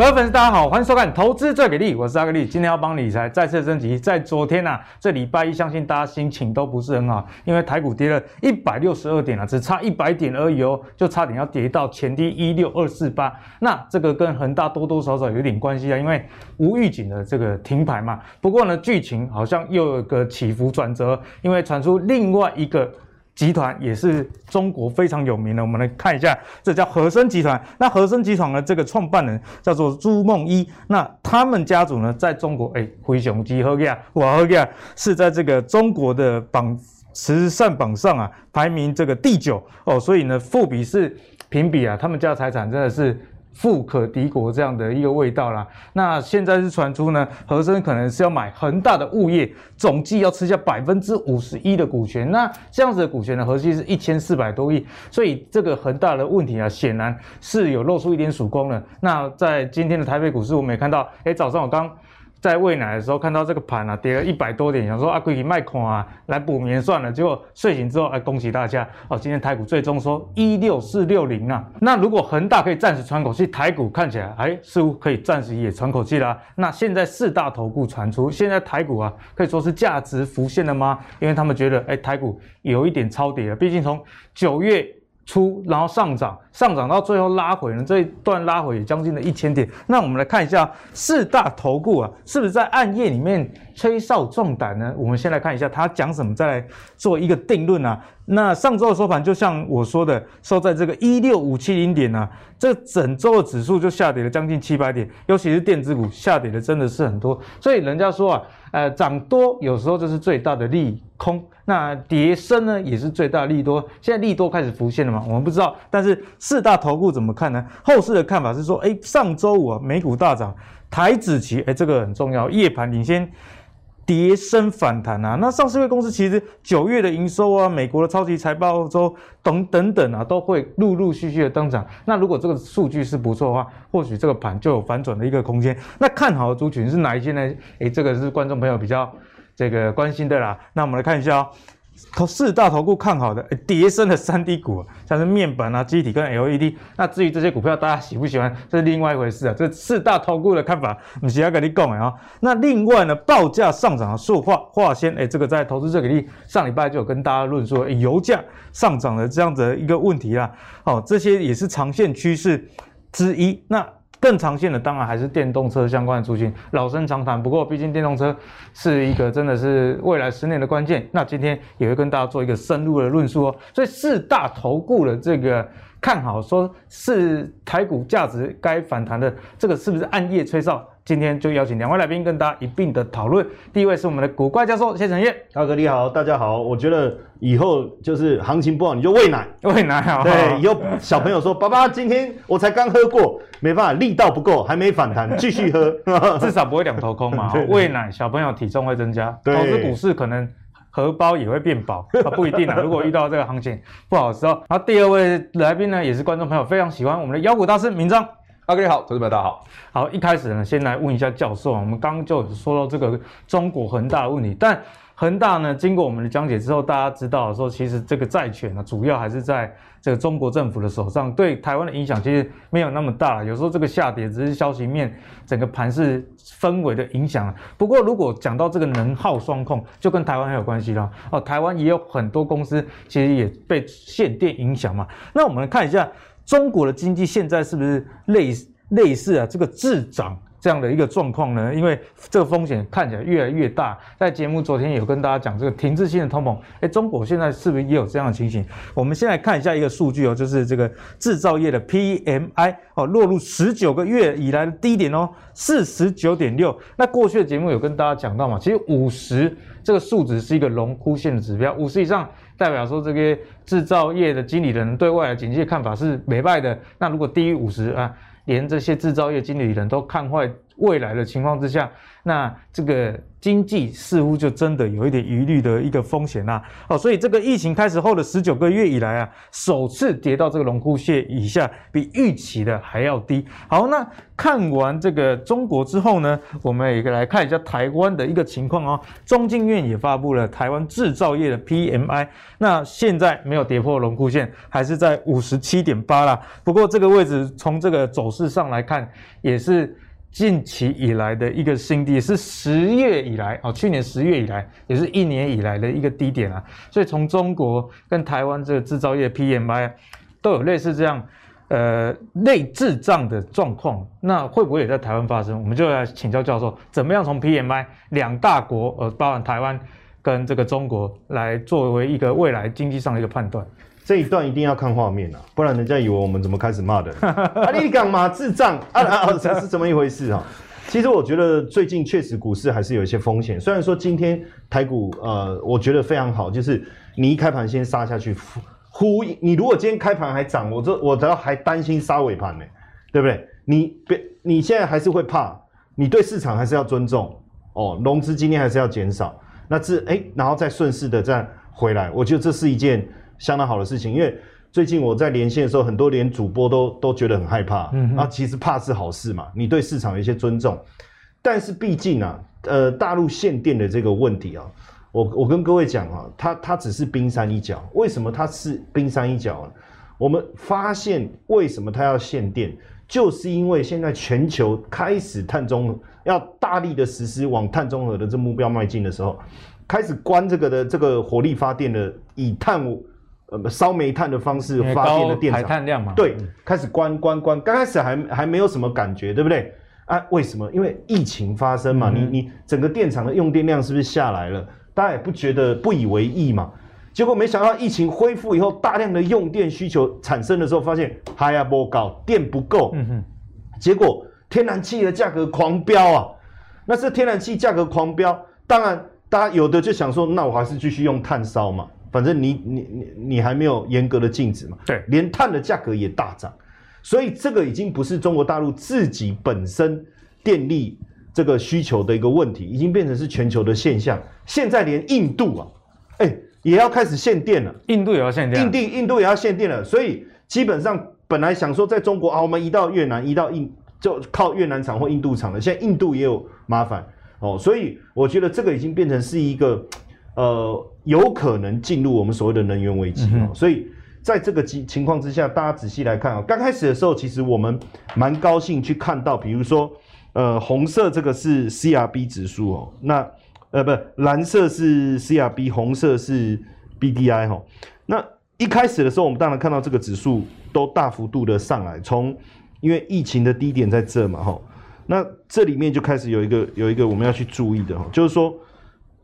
各位粉丝，大家好，欢迎收看《投资最给力》，我是阿格力。今天要帮理财再次升级。在昨天呐、啊，这礼拜一，相信大家心情都不是很好，因为台股跌了一百六十二点啊，只差一百点而已哦，就差点要跌到前低一六二四八。那这个跟恒大多多少少有点关系啊，因为无预警的这个停牌嘛。不过呢，剧情好像又有个起伏转折，因为传出另外一个。集团也是中国非常有名的，我们来看一下，这叫和生集团。那和生集团的这个创办人叫做朱梦一，那他们家族呢，在中国，哎，灰熊集合呀，我合呀，是在这个中国的榜慈善榜上啊，排名这个第九哦，所以呢，富比是评比啊，他们家的财产真的是。富可敌国这样的一个味道啦。那现在是传出呢，和珅可能是要买恒大的物业，总计要吃下百分之五十一的股权。那这样子的股权呢，合计是一千四百多亿，所以这个恒大的问题啊，显然是有露出一点曙光了。那在今天的台北股市，我们也看到，哎，早上我刚。在喂奶的时候看到这个盘啊，跌了一百多点，想说啊，可以卖空啊，来补眠算了。结果睡醒之后，哎，恭喜大家哦，今天台股最终说一六四六零啊。那如果恒大可以暂时喘口气，台股看起来哎，似乎可以暂时也喘口气啦。那现在四大投顾传出，现在台股啊可以说是价值浮现了吗？因为他们觉得哎，台股有一点超跌了，毕竟从九月。出，然后上涨，上涨到最后拉回呢，这一段拉回也将近了一千点。那我们来看一下四大投顾啊，是不是在暗夜里面吹哨壮胆呢？我们先来看一下他讲什么，再来做一个定论啊。那上周的收盘就像我说的，收在这个一六五七零点啊，这整周的指数就下跌了将近七百点，尤其是电子股下跌的真的是很多。所以人家说啊，呃，涨多有时候就是最大的利空。那跌升呢，也是最大利多。现在利多开始浮现了嘛？我们不知道。但是四大投顾怎么看呢？后市的看法是说，哎，上周五啊，美股大涨，台指期，哎，这个很重要，夜盘领先，跌升反弹啊。那上市柜公司其实九月的营收啊，美国的超级财报周等等等啊，都会陆陆续续的登场。那如果这个数据是不错的话，或许这个盘就有反转的一个空间。那看好的族群是哪一些呢？哎，这个是观众朋友比较。这个关心的啦，那我们来看一下哦，投四大投顾看好的跌升的三 D 股，像是面板啊、记忆体跟 LED。那至于这些股票，大家喜不喜欢，这是另外一回事啊。这四大投顾的看法，我是要跟你讲啊。那另外呢，报价上涨的塑化化纤，哎，这个在投资最给力上礼拜就有跟大家论述，油价上涨的这样的一个问题啦。哦，这些也是长线趋势之一。那更常见的当然还是电动车相关的族群，老生常谈。不过毕竟电动车是一个真的是未来十年的关键。那今天也会跟大家做一个深入的论述哦。所以四大投顾的这个看好，说是台股价值该反弹的，这个是不是暗夜吹哨？今天就邀请两位来宾跟大家一并的讨论。第一位是我们的古怪教授谢承业，大哥你好，大家好。我觉得以后就是行情不好你就喂奶，喂奶好。对，以后小朋友说爸爸今天我才刚喝过，没办法力道不够，还没反弹，继续喝，至少不会两头空嘛。喂奶小朋友体重会增加，投资股市可能荷包也会变薄，不一定啊。如果遇到这个行情不好的时候，然后第二位来宾呢也是观众朋友非常喜欢我们的妖股大师明彰。大家好，投资朋友大家好。好，一开始呢，先来问一下教授，我们刚刚就说到这个中国恒大的问题，但恒大呢，经过我们的讲解之后，大家知道说，其实这个债权呢，主要还是在这个中国政府的手上，对台湾的影响其实没有那么大。有时候这个下跌只是消息面，整个盘势氛围的影响。不过，如果讲到这个能耗双控，就跟台湾很有关系了。哦，台湾也有很多公司其实也被限电影响嘛。那我们来看一下。中国的经济现在是不是类类似啊这个滞涨这样的一个状况呢？因为这个风险看起来越来越大。在节目昨天有跟大家讲这个停滞性的通膨，哎，中国现在是不是也有这样的情形？我们先来看一下一个数据哦，就是这个制造业的 PMI 哦，落入十九个月以来的低点哦，四十九点六。那过去的节目有跟大家讲到嘛，其实五十这个数值是一个荣枯线的指标，五十以上。代表说，这个制造业的经理人对外来经济看法是美败的。那如果低于五十啊，连这些制造业经理人都看坏未来的情况之下，那这个经济似乎就真的有一点疑虑的一个风险啦。哦，所以这个疫情开始后的十九个月以来啊，首次跌到这个龙枯线以下，比预期的还要低。好，那看完这个中国之后呢，我们也来看一下台湾的一个情况哦。中经院也发布了台湾制造业的 PMI，那现在没有跌破龙枯线，还是在五十七点八啦。不过这个位置从这个走势上来看，也是。近期以来的一个新低，是十月以来哦，去年十月以来，也是一年以来的一个低点啊。所以从中国跟台湾这个制造业 PMI 都有类似这样呃类滞胀的状况，那会不会也在台湾发生？我们就来请教教授，怎么样从 PMI 两大国呃，包含台湾跟这个中国来作为一个未来经济上的一个判断？这一段一定要看画面啊，不然人家以为我们怎么开始骂的？啊，你干嘛智障啊啊！这是怎么一回事啊？其实我觉得最近确实股市还是有一些风险。虽然说今天台股呃，我觉得非常好，就是你一开盘先杀下去，呼，你如果今天开盘还涨，我这我只要还担心杀尾盘呢，对不对？你别你现在还是会怕，你对市场还是要尊重哦，融资今天还是要减少，那这哎，然后再顺势的再回来，我觉得这是一件。相当好的事情，因为最近我在连线的时候，很多连主播都都觉得很害怕。嗯，啊，其实怕是好事嘛，你对市场有一些尊重。但是毕竟啊，呃，大陆限电的这个问题啊，我我跟各位讲啊，它它只是冰山一角。为什么它是冰山一角呢？我们发现为什么它要限电，就是因为现在全球开始碳中和，要大力的实施往碳中和的这目标迈进的时候，开始关这个的这个火力发电的以碳。呃，烧煤炭的方式发电的电厂，排碳量嘛，对，开始关关关，刚开始还还没有什么感觉，对不对？啊，为什么？因为疫情发生嘛，嗯、你你整个电厂的用电量是不是下来了？大家也不觉得不以为意嘛。结果没想到疫情恢复以后，大量的用电需求产生的时候，发现嗨呀不搞，电不够，嗯哼，结果天然气的价格狂飙啊！那是天然气价格狂飙，当然大家有的就想说，那我还是继续用炭烧嘛。反正你你你你还没有严格的禁止嘛？对，连碳的价格也大涨，所以这个已经不是中国大陆自己本身电力这个需求的一个问题，已经变成是全球的现象。现在连印度啊，哎、欸，也要开始限电了。印度也要限电。印地印度也要限电了。所以基本上本来想说在中国啊，我们移到越南，移到印就靠越南厂或印度厂了。现在印度也有麻烦哦，所以我觉得这个已经变成是一个。呃，有可能进入我们所谓的能源危机啊，嗯、所以在这个情情况之下，大家仔细来看啊，刚开始的时候，其实我们蛮高兴去看到，比如说，呃，红色这个是 CRB 指数哦，那呃不，蓝色是 CRB，红色是 BDI 哈。那一开始的时候，我们当然看到这个指数都大幅度的上来，从因为疫情的低点在这嘛哈，那这里面就开始有一个有一个我们要去注意的哈，就是说。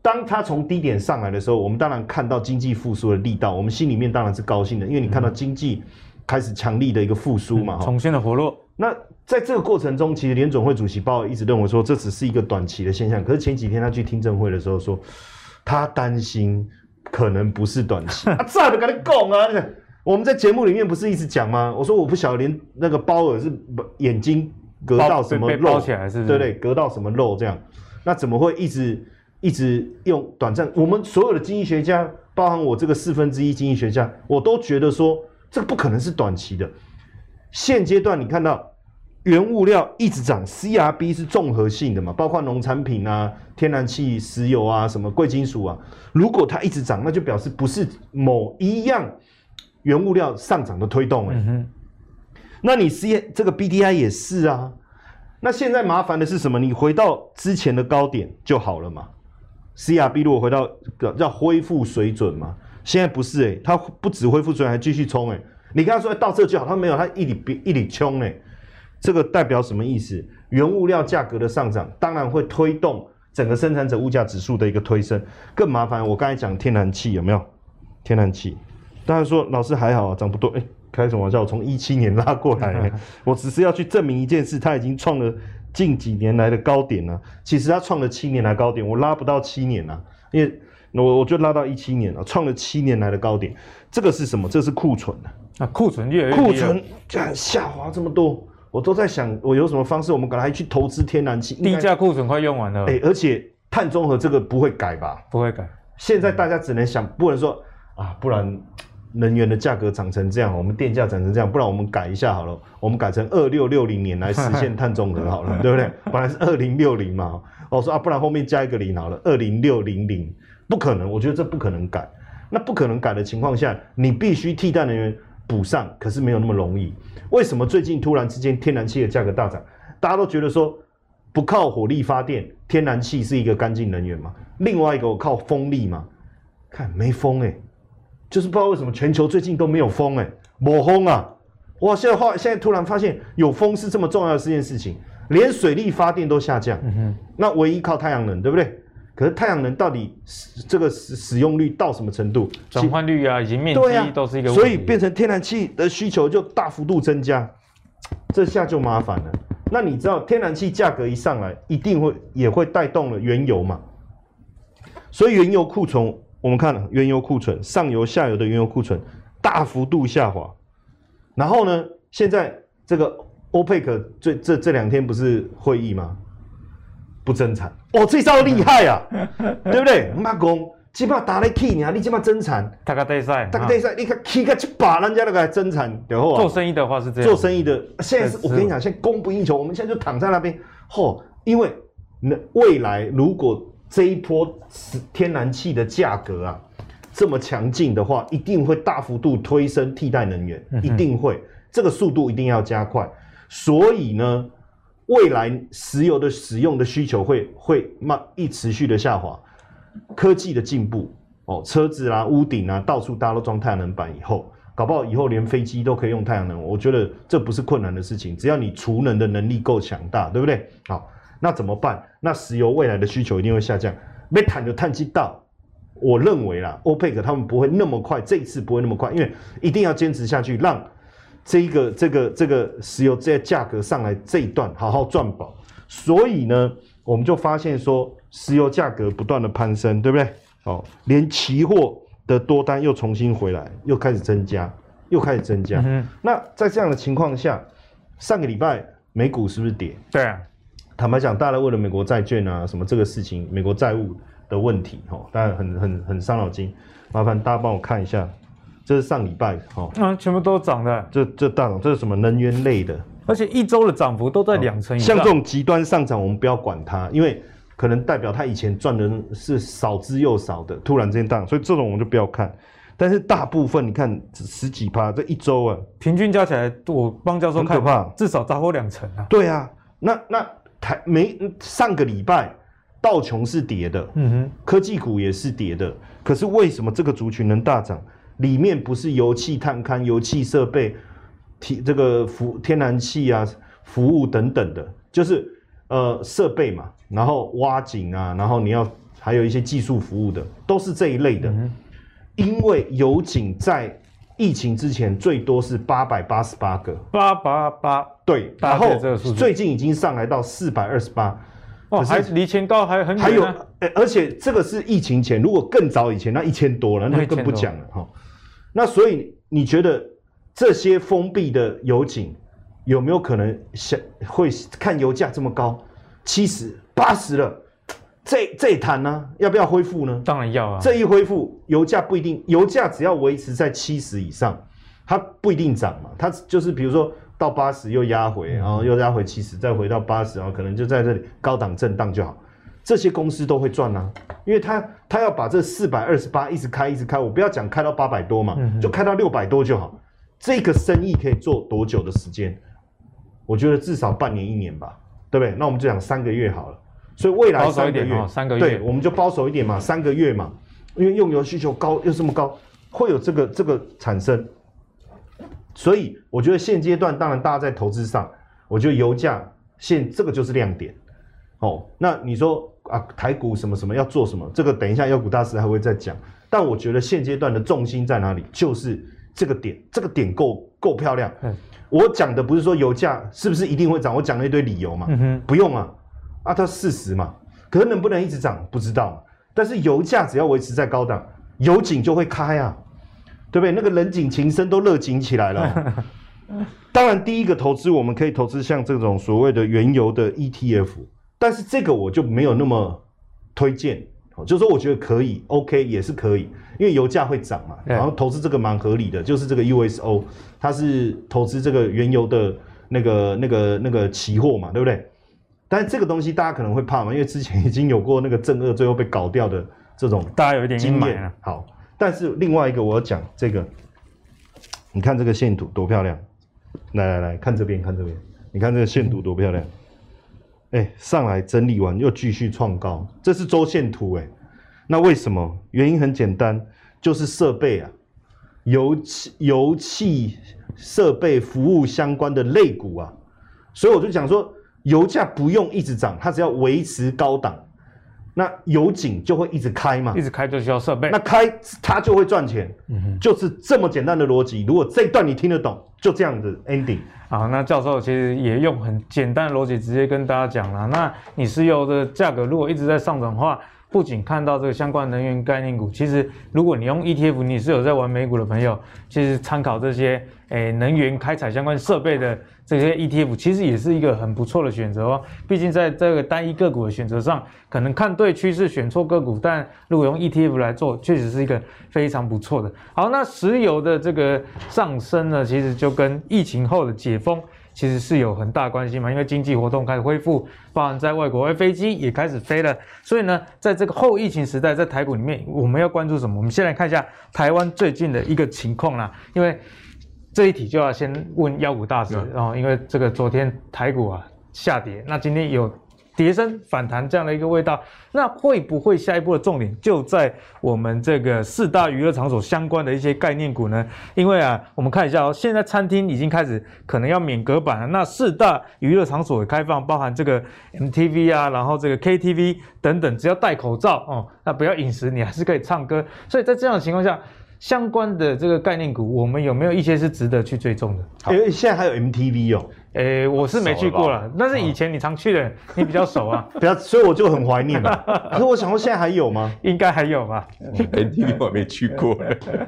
当它从低点上来的时候，我们当然看到经济复苏的力道，我们心里面当然是高兴的，因为你看到经济开始强力的一个复苏嘛，重新的活络。那在这个过程中，其实联总会主席鲍尔一直认为说这只是一个短期的现象，可是前几天他去听证会的时候说，他担心可能不是短期。啊，这都跟你讲啊！我们在节目里面不是一直讲吗？我说我不晓得连那个鲍尔是眼睛隔到什么肉起来是不对，隔到什么肉这样？那怎么会一直？一直用短暂，我们所有的经济学家，包含我这个四分之一经济学家，我都觉得说这个不可能是短期的。现阶段你看到原物料一直涨，CRB 是综合性的嘛，包括农产品啊、天然气、石油啊、什么贵金属啊，如果它一直涨，那就表示不是某一样原物料上涨的推动哎、欸。嗯、哼那你 C 这个 BDI 也是啊。那现在麻烦的是什么？你回到之前的高点就好了嘛。CRB 如果回到要恢复水准嘛，现在不是诶、欸，它不止恢复水准，还继续冲诶、欸。你跟他说到这就好，他没有，他一里比一里冲诶。这个代表什么意思？原物料价格的上涨，当然会推动整个生产者物价指数的一个推升。更麻烦，我刚才讲天然气有没有？天然气，大家说老师还好啊，涨不多。哎、欸，开什么玩笑？我从一七年拉过来、欸，我只是要去证明一件事，它已经创了。近几年来的高点呢、啊？其实它创了七年来高点，我拉不到七年啊，因为我我就拉到一七年了，创了七年来的高点。这个是什么？这个是库存啊，库存越库存下滑这么多，我都在想，我有什么方式，我们赶快去投资天然气。低价库存快用完了。哎，而且碳中和这个不会改吧？不会改。现在大家只能想，不能说啊，不然能源的价格涨成这样，我们电价涨成这样，不然我们改一下好了，我们改成二六六零年来实现碳中和好了，对不对？本来是二零六零嘛，我说啊，不然后面加一个零好了，二零六零零，不可能，我觉得这不可能改。那不可能改的情况下，你必须替代能源补上，可是没有那么容易。为什么最近突然之间天然气的价格大涨？大家都觉得说不靠火力发电，天然气是一个干净能源嘛？另外一个我靠风力嘛？看没风哎、欸，就是不知道为什么全球最近都没有风哎、欸，没风啊！哇，现在现在突然发现有风是这么重要的这件事情，连水力发电都下降，嗯哼，那唯一靠太阳能，对不对？可是太阳能到底这个使使用率到什么程度？转换率啊，以及面积都是一个问题，所以变成天然气的需求就大幅度增加，这下就麻烦了。那你知道天然气价格一上来，一定会也会带动了原油嘛？所以原油库存，我们看了原油库存上游、下游的原油库存大幅度下滑。然后呢，现在这个欧佩克这这这两天不是会议吗？不增产。哦，这招厉害啊，对不对？马公基本上打来 key 你啊，你基本上增产，大概对赛，大概对赛，你看 key 个七把人家那个增产，然后做生意的话是这样，做生意的现在是我跟你讲，现在供不应求，我们现在就躺在那边，嚯，因为那未来如果这一波天然气的价格啊这么强劲的话，一定会大幅度推升替代能源，一定会，这个速度一定要加快，所以呢。未来石油的使用的需求会会慢一持续的下滑，科技的进步哦，车子啦、屋顶啊，到处大家都装太阳能板以后，搞不好以后连飞机都可以用太阳能，我觉得这不是困难的事情，只要你储能的能力够强大，对不对？好，那怎么办？那石油未来的需求一定会下降，没谈就叹气到，我认为啦，欧佩克他们不会那么快，这一次不会那么快，因为一定要坚持下去，让。这一个这个这个石油这价格上来这一段好好赚饱，所以呢，我们就发现说石油价格不断的攀升，对不对？哦，连期货的多单又重新回来，又开始增加，又开始增加。嗯、那在这样的情况下，上个礼拜美股是不是跌？对啊，坦白讲，大家为了美国债券啊什么这个事情，美国债务的问题，哦，当然很很很伤脑筋。麻烦大家帮我看一下。这是上礼拜哦，啊，全部都涨的。这这大涨，这是什么能源类的？而且一周的涨幅都在两成以上。像这种极端上涨，我们不要管它，因为可能代表它以前赚的是少之又少的，突然之间大涨，所以这种我们就不要看。但是大部分你看十几趴，这一周啊，平均加起来，我帮教授看，很可怕，至少超过两成啊。对啊，那那台没上个礼拜道琼是跌的，嗯哼，科技股也是跌的，可是为什么这个族群能大涨？里面不是油气探勘、油气设备、提这个服天然气啊、服务等等的，就是呃设备嘛，然后挖井啊，然后你要还有一些技术服务的，都是这一类的。嗯、因为油井在疫情之前最多是八百八十八个，八八八。对，然后最近已经上来到四百二十八，哦，还离前高还很远、啊。还有，而且这个是疫情前，如果更早以前，那一千多了，那更不讲了哈。那所以你觉得这些封闭的油井有没有可能想会看油价这么高，七十八十了，这这一谈呢，要不要恢复呢？当然要啊！这一恢复，油价不一定，油价只要维持在七十以上，它不一定涨嘛。它就是比如说到八十又压回，然后又压回七十，再回到八十，然后可能就在这里高档震荡就好。这些公司都会赚啊，因为它它要把这四百二十八一直开一直开，我不要讲开到八百多嘛，嗯、就开到六百多就好。这个生意可以做多久的时间？我觉得至少半年一年吧，对不对？那我们就讲三个月好了。所以未来三个月，哦、三个月，对，我们就保守一点嘛，三个月嘛，因为用油需求高又这么高，会有这个这个产生。所以我觉得现阶段，当然大家在投资上，我觉得油价现这个就是亮点。哦，那你说？啊，台股什么什么要做什么？这个等一下妖股大师还会再讲。但我觉得现阶段的重心在哪里？就是这个点，这个点够够漂亮。嗯、我讲的不是说油价是不是一定会涨，我讲了一堆理由嘛。嗯、哼不用啊，啊，它四十嘛。可是能不能一直涨，不知道。但是油价只要维持在高档，油井就会开啊，对不对？那个人井情深都热井起来了。当然，第一个投资我们可以投资像这种所谓的原油的 ETF，但是这个我就没有那么推荐。就是说，我觉得可以，OK 也是可以，因为油价会涨嘛，然后投资这个蛮合理的，就是这个 USO，它是投资这个原油的那个那个那个期货嘛，对不对？但是这个东西大家可能会怕嘛，因为之前已经有过那个正二最后被搞掉的这种，大家有一点经验。好，但是另外一个我要讲这个，你看这个线图多漂亮，来来来看这边看这边，你看这个线图多漂亮。哎、欸，上来整理完又继续创高，这是周线图哎。那为什么？原因很简单，就是设备啊，油气、油气设备服务相关的类股啊。所以我就讲说，油价不用一直涨，它只要维持高档，那油井就会一直开嘛，一直开就需要设备，那开它就会赚钱，嗯哼，就是这么简单的逻辑。如果这一段你听得懂，就这样子 ending。好，那教授其实也用很简单的逻辑直接跟大家讲了。那你石油的价格如果一直在上涨的话，不仅看到这个相关能源概念股，其实如果你用 ETF，你是有在玩美股的朋友，其实参考这些诶能源开采相关设备的这些 ETF，其实也是一个很不错的选择哦。毕竟在这个单一个股的选择上，可能看对趋势选错个股，但如果用 ETF 来做，确实是一个非常不错的。好，那石油的这个上升呢，其实就跟疫情后的解封其实是有很大关系嘛，因为经济活动开始恢复，包含在外国而飞机也开始飞了，所以呢，在这个后疫情时代，在台股里面，我们要关注什么？我们先来看一下台湾最近的一个情况啦，因为这一题就要先问妖股大师，然后因为这个昨天台股啊下跌，那今天有。跌升反弹这样的一个味道，那会不会下一步的重点就在我们这个四大娱乐场所相关的一些概念股呢？因为啊，我们看一下哦，现在餐厅已经开始可能要免隔板了，那四大娱乐场所的开放，包含这个 MTV 啊，然后这个 KTV 等等，只要戴口罩哦，那不要饮食，你还是可以唱歌。所以在这样的情况下，相关的这个概念股，我们有没有一些是值得去追踪的？因为现在还有 MTV 哦。诶、欸，我是没去过了，但是以前你常去的，你比较熟啊，比较，所以我就很怀念了。可是我想说，现在还有吗？应该还有吧。MTV 我没去过。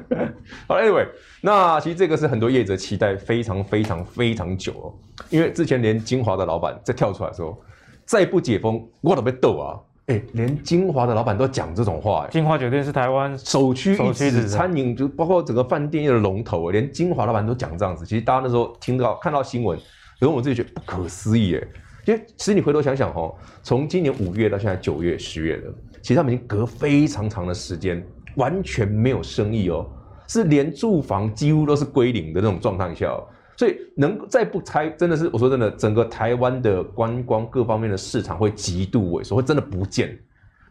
好，Anyway，那其实这个是很多业者期待非常非常非常久哦，因为之前连晶华的老板在跳出来说，再不解封，我都被逗啊。哎、欸，连金华的老板都讲这种话。金华酒店是台湾首屈一指餐饮，就包括整个饭店业的龙头，连金华老板都讲这样子。其实大家那时候听到看到新闻。可是我自己觉得不可思议哎，因为其实你回头想想哦，从今年五月到现在九月、十月了，其实他们已经隔非常长的时间，完全没有生意哦，是连住房几乎都是归零的那种状态下，所以能再不拆，真的是我说真的，整个台湾的观光各方面的市场会极度萎缩，会真的不见。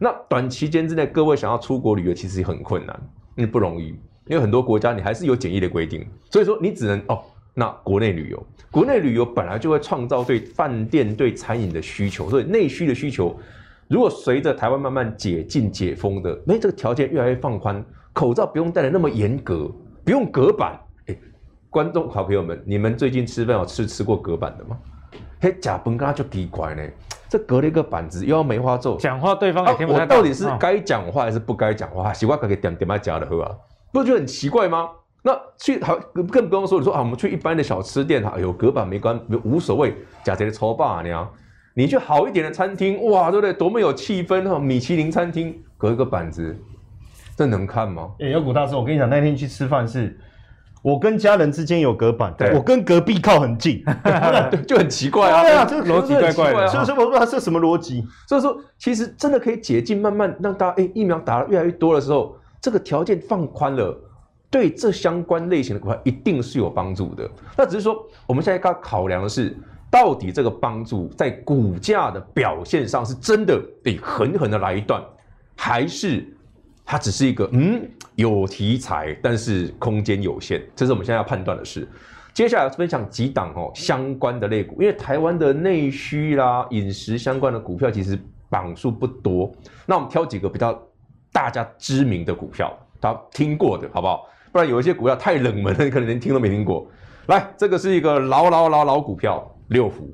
那短期间之内，各位想要出国旅游，其实也很困难，因为不容易，因为很多国家你还是有检疫的规定，所以说你只能哦。那国内旅游，国内旅游本来就会创造对饭店、对餐饮的需求，所以内需的需求，如果随着台湾慢慢解禁、解封的，那这个条件越来越放宽，口罩不用戴得那么严格，不用隔板。哎，观众好朋友们，你们最近吃饭有吃吃过隔板的吗？嘿，假崩刚就奇怪呢，这隔了一个板子，又要梅花座，讲话对方也听不太懂。我到底是该讲话还是不该讲话？习惯可以点点麦加的喝啊，不觉得很奇怪吗？那去好更不用说，你说啊，我们去一般的小吃店哈，有隔板没关无所谓，假这的超霸你啊，你去好一点的餐厅，哇，对不对？多么有气氛哈，米其林餐厅隔一个板子，这能看吗？哎、欸，妖股大师，我跟你讲，那天去吃饭是，我跟家人之间有隔板，对我跟隔壁靠很近，对，就很奇怪啊，对啊，这个逻辑怪怪的，所以说我不知道这是什么逻辑。所以说，其实真的可以解禁，慢慢让大家哎、欸，疫苗打得越来越多的时候，这个条件放宽了。对这相关类型的股票一定是有帮助的。那只是说，我们现在要考量的是，到底这个帮助在股价的表现上是真的得狠狠的来一段，还是它只是一个嗯有题材，但是空间有限？这是我们现在要判断的事。接下来分享几档哦相关的类股，因为台湾的内需啦、饮食相关的股票其实榜数不多。那我们挑几个比较大家知名的股票，大家听过的好不好？不然有一些股票太冷门了，你可能连听都没听过。来，这个是一个老老老老股票，六福。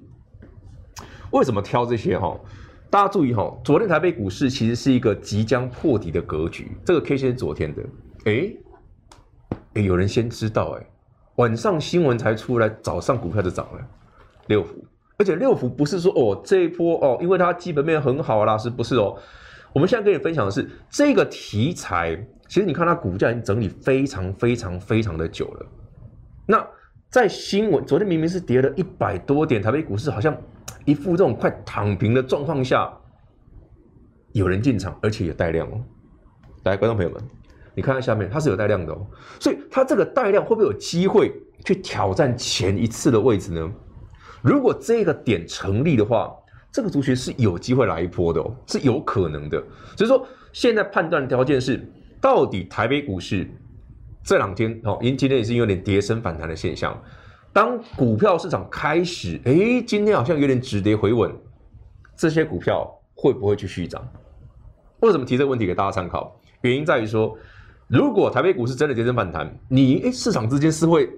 为什么挑这些哈？大家注意哈，昨天台北股市其实是一个即将破底的格局。这个 K 线是昨天的，哎哎，有人先知道哎，晚上新闻才出来，早上股票就涨了六福，而且六福不是说哦这一波哦，因为它基本面很好啦，是不是哦？我们现在跟你分享的是这个题材，其实你看它股价已经整理非常非常非常的久了。那在新闻昨天明明是跌了一百多点，台北股市好像一副这种快躺平的状况下，有人进场，而且有带量哦。来，观众朋友们。你看看下面，它是有带量的哦，所以它这个带量会不会有机会去挑战前一次的位置呢？如果这个点成立的话，这个族群是有机会来一波的哦，是有可能的。所以说，现在判断条件是，到底台北股市这两天哦，因今天也是有点跌升反弹的现象，当股票市场开始，哎，今天好像有点止跌回稳，这些股票会不会去续涨？为什么提这个问题给大家参考？原因在于说。如果台北股市真的跌深反弹，你哎市场资金是会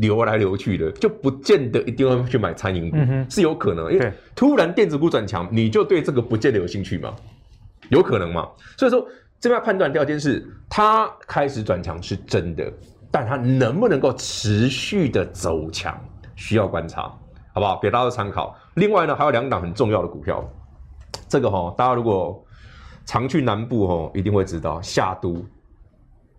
流来流去的，就不见得一定要去买餐饮股，嗯、是有可能，因为突然电子股转强，你就对这个不见得有兴趣嘛，有可能嘛？所以说这边判断第二件事它开始转强是真的，但它能不能够持续的走强，需要观察，好不好？给大家参考。另外呢，还有两档很重要的股票，这个哈，大家如果常去南部哈，一定会知道夏都。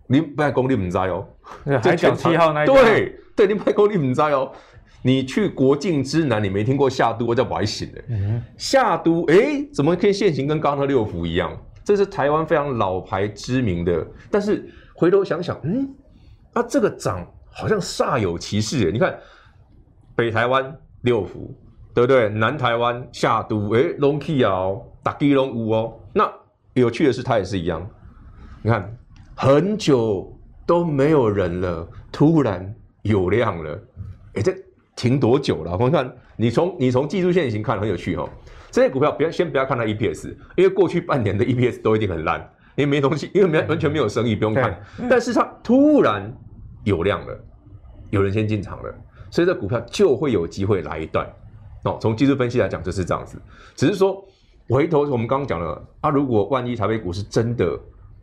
你不公你唔知哦，海角七号那一对对，你不公你唔知哦。你去国境之南，你没听过夏都，我叫白醒的。嗯、夏都哎、欸，怎么可以现行跟刚刚的六福一样？这是台湾非常老牌知名的，但是回头想想，嗯，啊，这个涨好像煞有其事。你看北台湾六福，对不对？南台湾夏都，哎，龙起哦，大基龙五哦。那有趣的是，它也是一样，你看。很久都没有人了，突然有量了，哎，这停多久了？我们看，你从你从技术线型看很有趣哦。这些股票不要先不要看它 EPS，因为过去半年的 EPS 都一定很烂，因为没东西，因为没完全没有生意，不用看。但是它突然有量了，有人先进场了，所以这股票就会有机会来一段。哦，从技术分析来讲就是这样子。只是说回头我们刚刚讲了啊，如果万一台北股市真的。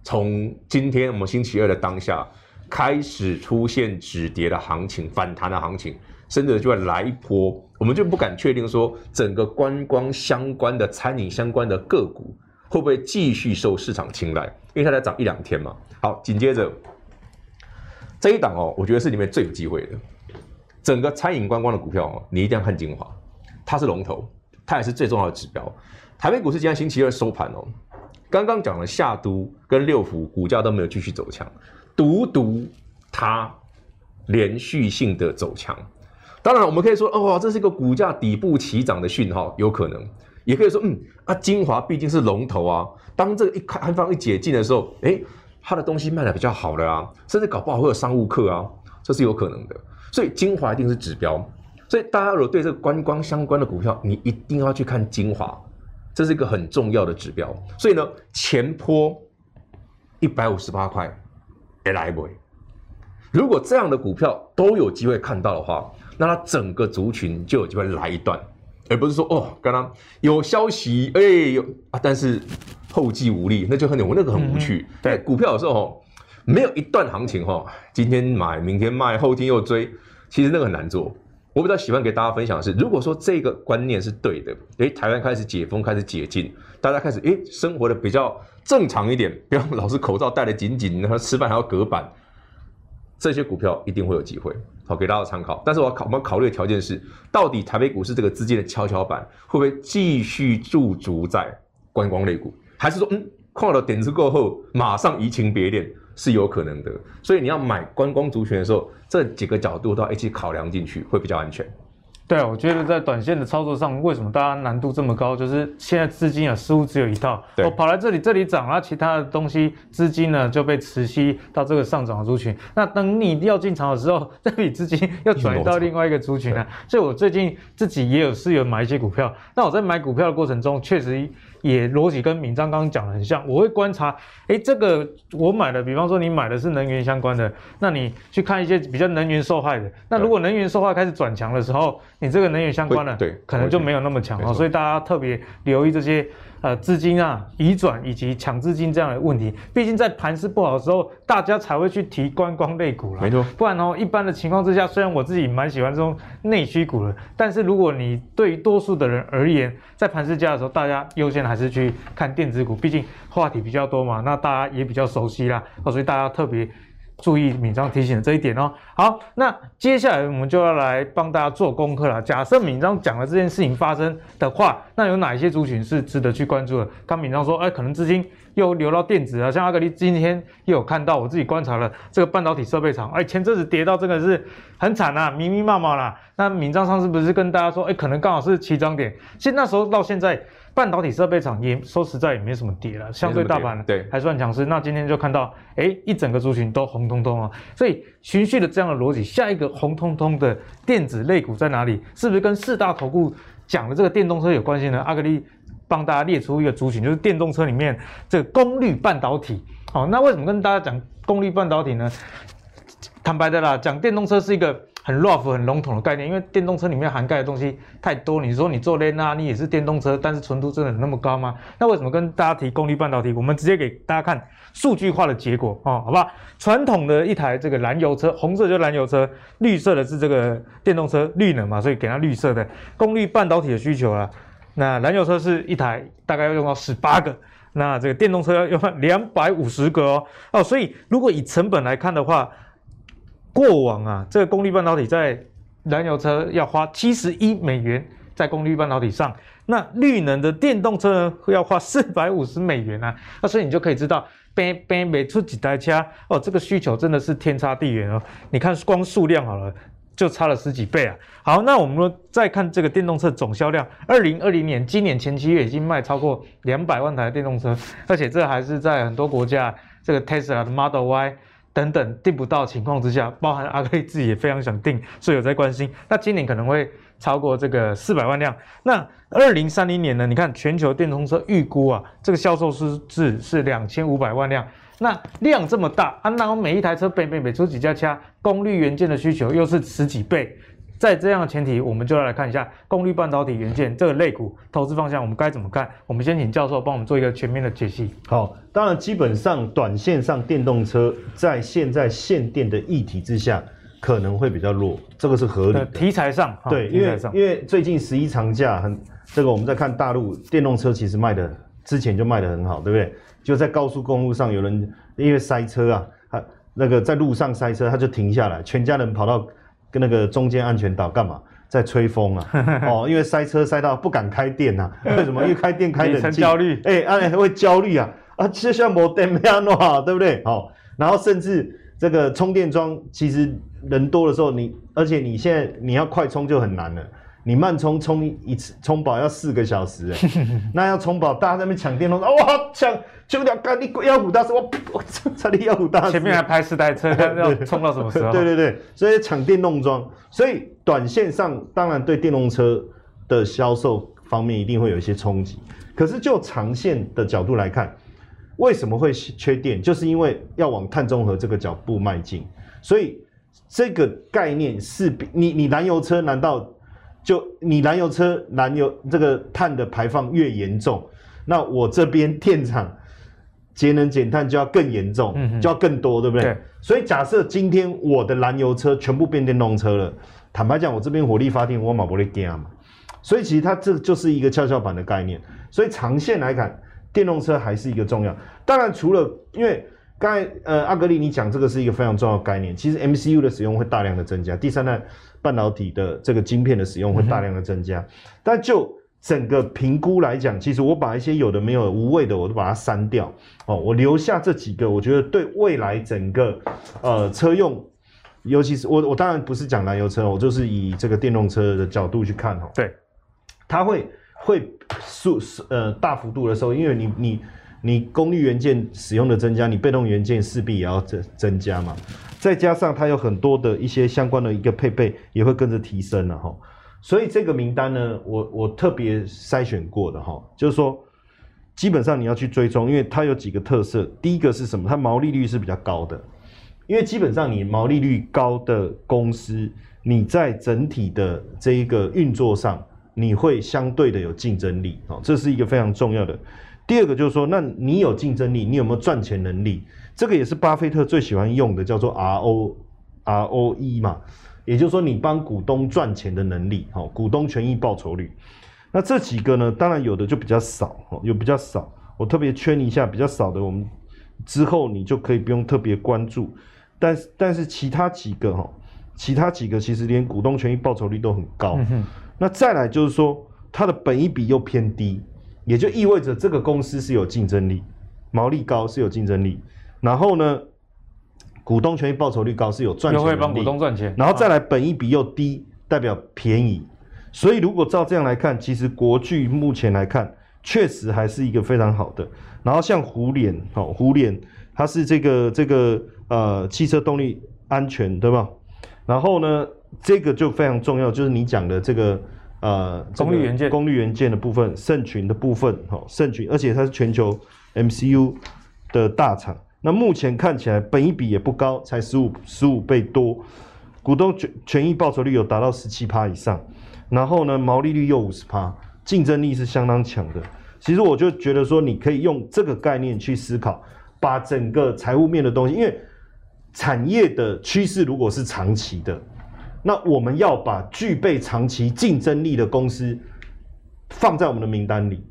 从今天我们星期二的当下开始出现止跌的行情、反弹的行情，甚至就会来一波，我们就不敢确定说整个观光相关的、餐饮相关的个股会不会继续受市场青睐，因为它才涨一两天嘛。好，紧接着这一档哦，我觉得是里面最有机会的，整个餐饮观光的股票哦，你一定要看精华，它是龙头，它也是最重要的指标。台北股市今天星期二收盘哦。刚刚讲了夏都跟六福股价都没有继续走强，独独它连续性的走强。当然，我们可以说，哦，这是一个股价底部起涨的讯号，有可能，也可以说，嗯，啊，精华毕竟是龙头啊，当这个一开放一解禁的时候，哎，它的东西卖的比较好的啊，甚至搞不好会有商务客啊，这是有可能的。所以精华一定是指标。所以大家如果对这个观光相关的股票，你一定要去看精华。这是一个很重要的指标，所以呢，前波一百五十八块，来不？如果这样的股票都有机会看到的话，那它整个族群就有机会来一段，而不是说哦，刚刚有消息，哎，有啊，但是后继无力，那就很我那个很无趣。嗯、对，股票有时候哦，没有一段行情哈，今天买，明天卖，后天又追，其实那个很难做。我比较喜欢给大家分享的是，如果说这个观念是对的，诶，台湾开始解封，开始解禁，大家开始诶生活的比较正常一点，不要老是口罩戴得紧紧，然后吃饭还要隔板，这些股票一定会有机会，好给大家参考。但是我考我们考虑的条件是，到底台北股市这个资金的跷跷板会不会继续驻足在观光类股，还是说嗯，跨了点子过后马上移情别恋？是有可能的，所以你要买观光族群的时候，这几个角度都要一起考量进去，会比较安全。对啊，我觉得在短线的操作上，为什么大家难度这么高？就是现在资金啊，似乎只有一套，我跑来这里，这里涨了，其他的东西资金呢就被磁吸到这个上涨的族群。那等你要进场的时候，这笔资金又转移到另外一个族群啊。所以我最近自己也有是有买一些股票。那我在买股票的过程中，确实。也逻辑跟敏章刚刚讲的很像，我会观察，哎，这个我买的，比方说你买的是能源相关的，那你去看一些比较能源受害的，那如果能源受害开始转强的时候，你这个能源相关的，对，可能就没有那么强了，所以大家特别留意这些呃资金啊移转以及抢资金这样的问题。毕竟在盘势不好的时候，大家才会去提观光类股了。没错，不然哦，一般的情况之下，虽然我自己蛮喜欢这种内需股的，但是如果你对于多数的人而言，在盘势佳的时候，大家优先还是去看电子股，毕竟话题比较多嘛，那大家也比较熟悉啦，所以大家特别。注意敏章提醒的这一点哦。好，那接下来我们就要来帮大家做功课了。假设敏章讲了这件事情发生的话，那有哪一些族群是值得去关注的？刚敏章说，哎，可能资金又流到电子啊，像阿格力今天又有看到，我自己观察了这个半导体设备厂，哎，前阵子跌到这个是很惨啊，密密麻麻啦。那敏章上次不是跟大家说，哎，可能刚好是起涨点，现那时候到现在。半导体设备厂也说实在也没什么跌了，相对大盘对还算强势。那今天就看到，哎，一整个族群都红彤彤啊。所以循序的这样的逻辑，下一个红彤彤的电子类股在哪里？是不是跟四大投顾讲的这个电动车有关系呢？阿格力帮大家列出一个族群，就是电动车里面这个功率半导体。好，那为什么跟大家讲功率半导体呢？坦白的啦，讲电动车是一个。很 rough 很笼统的概念，因为电动车里面涵盖的东西太多。你说你做 Lena，你也是电动车，但是纯度真的那么高吗？那为什么跟大家提功率半导体？我们直接给大家看数据化的结果哦，好不好？传统的一台这个燃油车，红色就是燃油车，绿色的是这个电动车，绿能嘛，所以给它绿色的功率半导体的需求啊。那燃油车是一台大概要用到十八个，那这个电动车要用两百五十个哦哦，所以如果以成本来看的话。过往啊，这个功率半导体在燃油车要花七十一美元在功率半导体上，那绿能的电动车呢要花四百五十美元啊，那所以你就可以知道，边边每出几台车哦，这个需求真的是天差地远哦。你看光数量好了，就差了十几倍啊。好，那我们再看这个电动车总销量，二零二零年今年前七月已经卖超过两百万台电动车，而且这还是在很多国家这个 Tesla 的 Model Y。等等订不到情况之下，包含阿克力自己也非常想订，所以有在关心。那今年可能会超过这个四百万辆。那二零三零年呢？你看全球电动车预估啊，这个销售数字是两千五百万辆。那量这么大啊，那我每一台车每每每出几家车，功率元件的需求又是十几倍。在这样的前提，我们就要来看一下功率半导体元件这个类股投资方向，我们该怎么看？我们先请教授帮我们做一个全面的解析。好，当然基本上短线上电动车在现在限电的议题之下可能会比较弱，这个是合理的。题材上，对，因为因为最近十一长假很，这个我们在看大陆电动车其实卖的之前就卖的很好，对不对？就在高速公路上有人因为塞车啊，他那个在路上塞车，他就停下来，全家人跑到。跟那个中间安全岛干嘛？在吹风啊！哦，因为塞车塞到不敢开店呐、啊。为什么？因为开店开冷气，焦虑。哎、欸，哎、啊，会焦虑啊！啊，就像没电没安对不对？好，然后甚至这个充电桩，其实人多的时候你，你而且你现在你要快充就很难了。你慢充充一次充饱要四个小时哎，那要充饱，大家在那边抢电动车，哇抢，就两干你幺五大师，我我操你幺五大师，前面还排四台车，要充到什么时候？对 对对，所以抢电动装，所以短线上当然对电动车的销售方面一定会有一些冲击，可是就长线的角度来看，为什么会缺电？就是因为要往碳中和这个脚步迈进，所以这个概念是比你你燃油车难道？就你燃油车燃油这个碳的排放越严重，那我这边电厂节能减碳就要更严重，嗯，就要更多，对不对？对。所以假设今天我的燃油车全部变电动车了，坦白讲，我这边火力发电我马不会惊嘛。所以其实它这就是一个跷跷板的概念。所以长线来看，电动车还是一个重要。当然，除了因为刚才呃阿格力你讲这个是一个非常重要的概念，其实 MCU 的使用会大量的增加。第三代。半导体的这个晶片的使用会大量的增加，但就整个评估来讲，其实我把一些有的没有无谓的我都把它删掉。哦，我留下这几个，我觉得对未来整个呃车用，尤其是我我当然不是讲燃油车，我就是以这个电动车的角度去看哦，对，它会会速呃大幅度的时候，因为你你你功率元件使用的增加，你被动元件势必也要增增加嘛。再加上它有很多的一些相关的一个配备也会跟着提升了哈，所以这个名单呢，我我特别筛选过的哈，就是说基本上你要去追踪，因为它有几个特色。第一个是什么？它毛利率是比较高的，因为基本上你毛利率高的公司，你在整体的这一个运作上你会相对的有竞争力，哦，这是一个非常重要的。第二个就是说，那你有竞争力，你有没有赚钱能力？这个也是巴菲特最喜欢用的，叫做 RO ROE 嘛，也就是说你帮股东赚钱的能力，哦，股东权益报酬率。那这几个呢，当然有的就比较少，哦，有比较少，我特别圈一下比较少的，我们之后你就可以不用特别关注。但是但是其他几个哈，其他几个其实连股东权益报酬率都很高。嗯、那再来就是说，它的本益比又偏低，也就意味着这个公司是有竞争力，毛利高是有竞争力。然后呢，股东权益报酬率高是有赚钱，又会帮股东赚钱。然后再来本益比又低，代表便宜。所以如果照这样来看，其实国巨目前来看，确实还是一个非常好的。然后像虎脸，好，虎脸它是这个这个呃汽车动力安全，对吧？然后呢，这个就非常重要，就是你讲的这个呃功率元件，功率元件的部分，盛群的部分，好，盛群，而且它是全球 MCU 的大厂。那目前看起来，本一比也不高，才十五十五倍多，股东权权益报酬率有达到十七趴以上，然后呢，毛利率又五十趴，竞争力是相当强的。其实我就觉得说，你可以用这个概念去思考，把整个财务面的东西，因为产业的趋势如果是长期的，那我们要把具备长期竞争力的公司放在我们的名单里，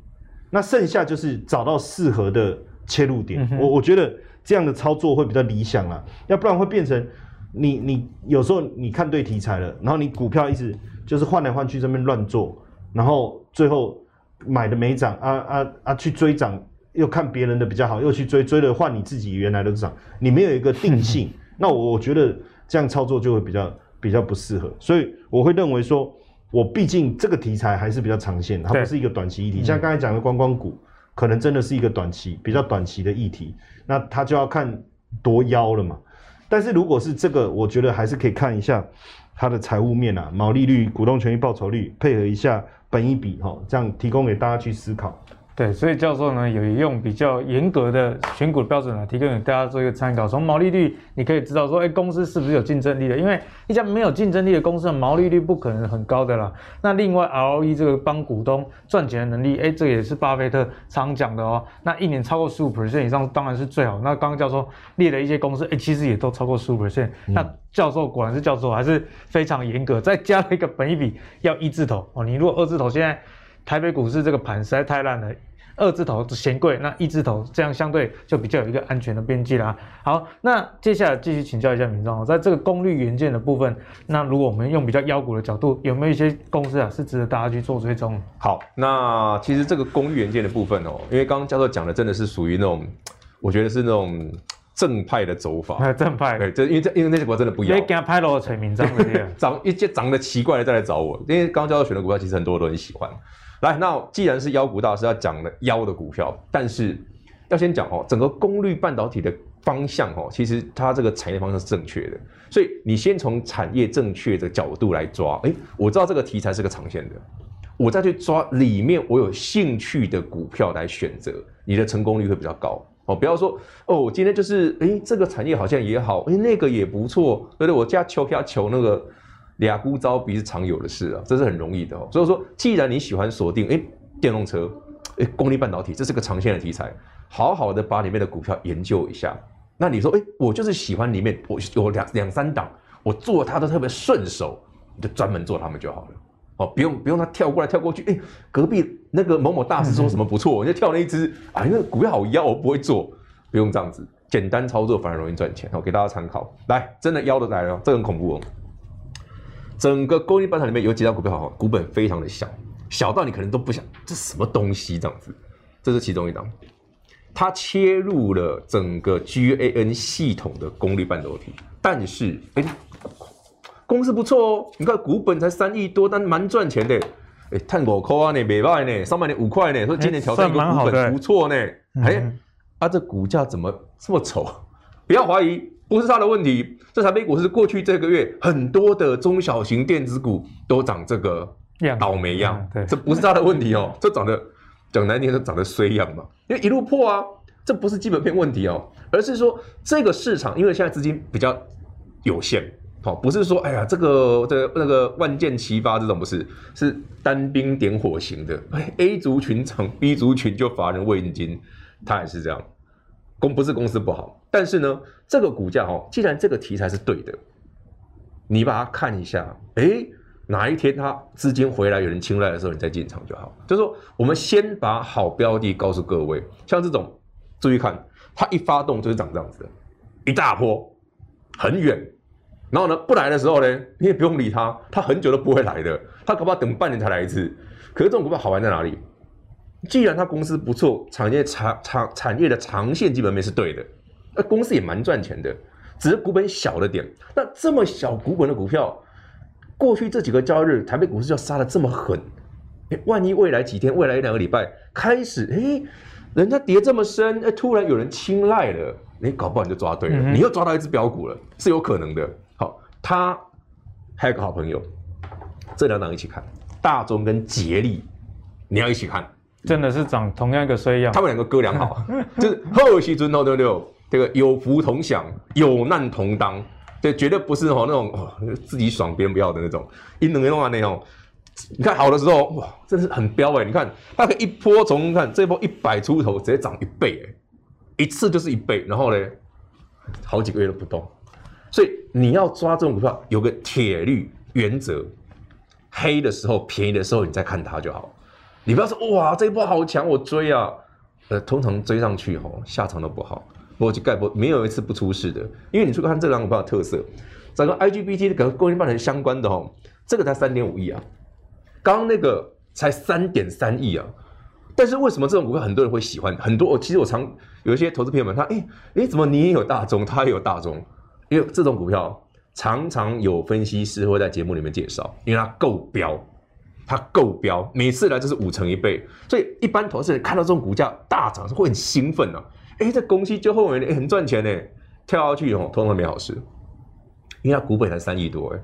那剩下就是找到适合的切入点。我我觉得。这样的操作会比较理想啊，要不然会变成你你有时候你看对题材了，然后你股票一直就是换来换去这边乱做，然后最后买的没涨啊啊啊去追涨，又看别人的比较好，又去追追了换你自己原来的涨，你没有一个定性，那我我觉得这样操作就会比较比较不适合，所以我会认为说，我毕竟这个题材还是比较长线，它不是一个短期议题，像刚才讲的观光股。可能真的是一个短期比较短期的议题，那他就要看多妖了嘛。但是如果是这个，我觉得还是可以看一下它的财务面啊，毛利率、股东权益报酬率，配合一下本一笔，哈，这样提供给大家去思考。对，所以教授呢有用比较严格的选股的标准来提供给大家做一个参考。从毛利率你可以知道说，哎，公司是不是有竞争力的？因为一家没有竞争力的公司的毛利率不可能很高的啦。那另外 ROE 这个帮股东赚钱的能力，哎，这也是巴菲特常讲的哦。那一年超过十五 percent 以上当然是最好。那刚刚教授列了一些公司，哎，其实也都超过十五 percent。那教授果然是教授，还是非常严格。再加了一个本一比要一字头哦。你如果二字头，现在。台北股市这个盘实在太烂了，二字头嫌贵，那一字头这样相对就比较有一个安全的边际啦。好，那接下来继续请教一下铭彰，在这个功率元件的部分，那如果我们用比较妖股的角度，有没有一些公司啊是值得大家去做追踪？好，那其实这个功率元件的部分哦，因为刚刚教授讲的真的是属于那种，我觉得是那种正派的走法。正派，对，这因为这因为那些股真的不一样。别给他拍了，陈铭彰的店，长一些长得奇怪的再来找我，因为刚刚教授选的股票其实很多都很喜欢。来，那既然是妖股大师要讲的妖的股票，但是要先讲哦，整个功率半导体的方向哦，其实它这个产业方向是正确的，所以你先从产业正确的角度来抓，诶，我知道这个题材是个长线的，我再去抓里面我有兴趣的股票来选择，你的成功率会比较高哦。不要说哦，今天就是诶，这个产业好像也好，诶，那个也不错，对不对？我家求票求那个。俩孤招比是常有的事啊，这是很容易的哦。所以说，既然你喜欢锁定，哎，电动车，哎，功率半导体，这是个长线的题材，好好的把里面的股票研究一下。那你说，哎，我就是喜欢里面，我有两两三档，我做它都特别顺手，你就专门做它们就好了。哦，不用不用它跳过来跳过去，哎，隔壁那个某某大师说什么不错，我就跳那一只，啊，那个股票好妖，我不会做，不用这样子，简单操作反而容易赚钱。我，给大家参考。来，真的妖的来了，这个很恐怖哦。整个功率半导体里面有几档股票好，股本非常的小，小到你可能都不想这什么东西这样子。这是其中一档，它切入了整个 GaN 系统的功率半导体，但是哎，公司不错哦，你看股本才三亿多，但蛮赚钱的。哎，碳五块呢，没卖呢，上半年五块呢，说今年调整一个股本不错呢。哎，啊，这股价怎么这么丑？不要怀疑。不是他的问题，这台北股是过去这个月很多的中小型电子股都长这个倒霉样，嗯、对，这不是他的问题哦，这长得讲难听点，长得衰样嘛，因为一路破啊，这不是基本面问题哦，而是说这个市场因为现在资金比较有限，好，不是说哎呀这个这个那个万箭齐发这种不是，是单兵点火型的。哎，A 族群涨，B 族群就乏人问津，他也是这样。公不是公司不好，但是呢，这个股价哦，既然这个题材是对的，你把它看一下，哎，哪一天它资金回来有人青睐的时候，你再进场就好。就是说，我们先把好标的告诉各位，像这种，注意看，它一发动就是长这样子的，一大波，很远。然后呢，不来的时候呢，你也不用理它，它很久都不会来的，它可不可以等半年才来一次？可是这种股票好玩在哪里？既然它公司不错，产业长长产业的长线基本面是对的，那公司也蛮赚钱的，只是股本小了点。那这么小股本的股票，过去这几个交易日，台北股市就杀的这么狠，诶，万一未来几天、未来一两个礼拜开始，诶，人家跌这么深，诶，突然有人青睐了，你搞不好你就抓对了，嗯、你又抓到一只标股了，是有可能的。好他还有个好朋友，这两档一起看，大中跟捷力，你要一起看，真的是长同样一个衰样。他们两个哥俩好，就是后期尊头对不对？这个有福同享，有难同当，对，绝对不是哦那种哦自己爽别人不要的那种。一能用啊那种，你看好的时候哇，真是很彪哎！你看它可以一波从看这一波一百出头直接涨一倍哎，一次就是一倍，然后呢，好几个月都不动。所以你要抓这种股票，有个铁律原则：黑的时候便宜的时候，你再看它就好。你不要说哇，这一波好强，我追啊。呃，通常追上去吼，下场都不好。我去盖波没有一次不出事的，因为你去看这两股票的特色，整个 IGBT 跟供应半导体相关的吼，这个才三点五亿啊，刚刚那个才三点三亿啊。但是为什么这种股票很多人会喜欢？很多我其实我常有一些投资朋友们，他哎哎，怎么你也有大中，他也有大中？因为这种股票常常有分析师会在节目里面介绍，因为它够标，它够标，每次来就是五成一倍，所以一般投资人看到这种股价大涨是会很兴奋的。哎，这公司就后面哎很赚钱呢，跳下去以后通常没好事，因为它股本才三亿多哎，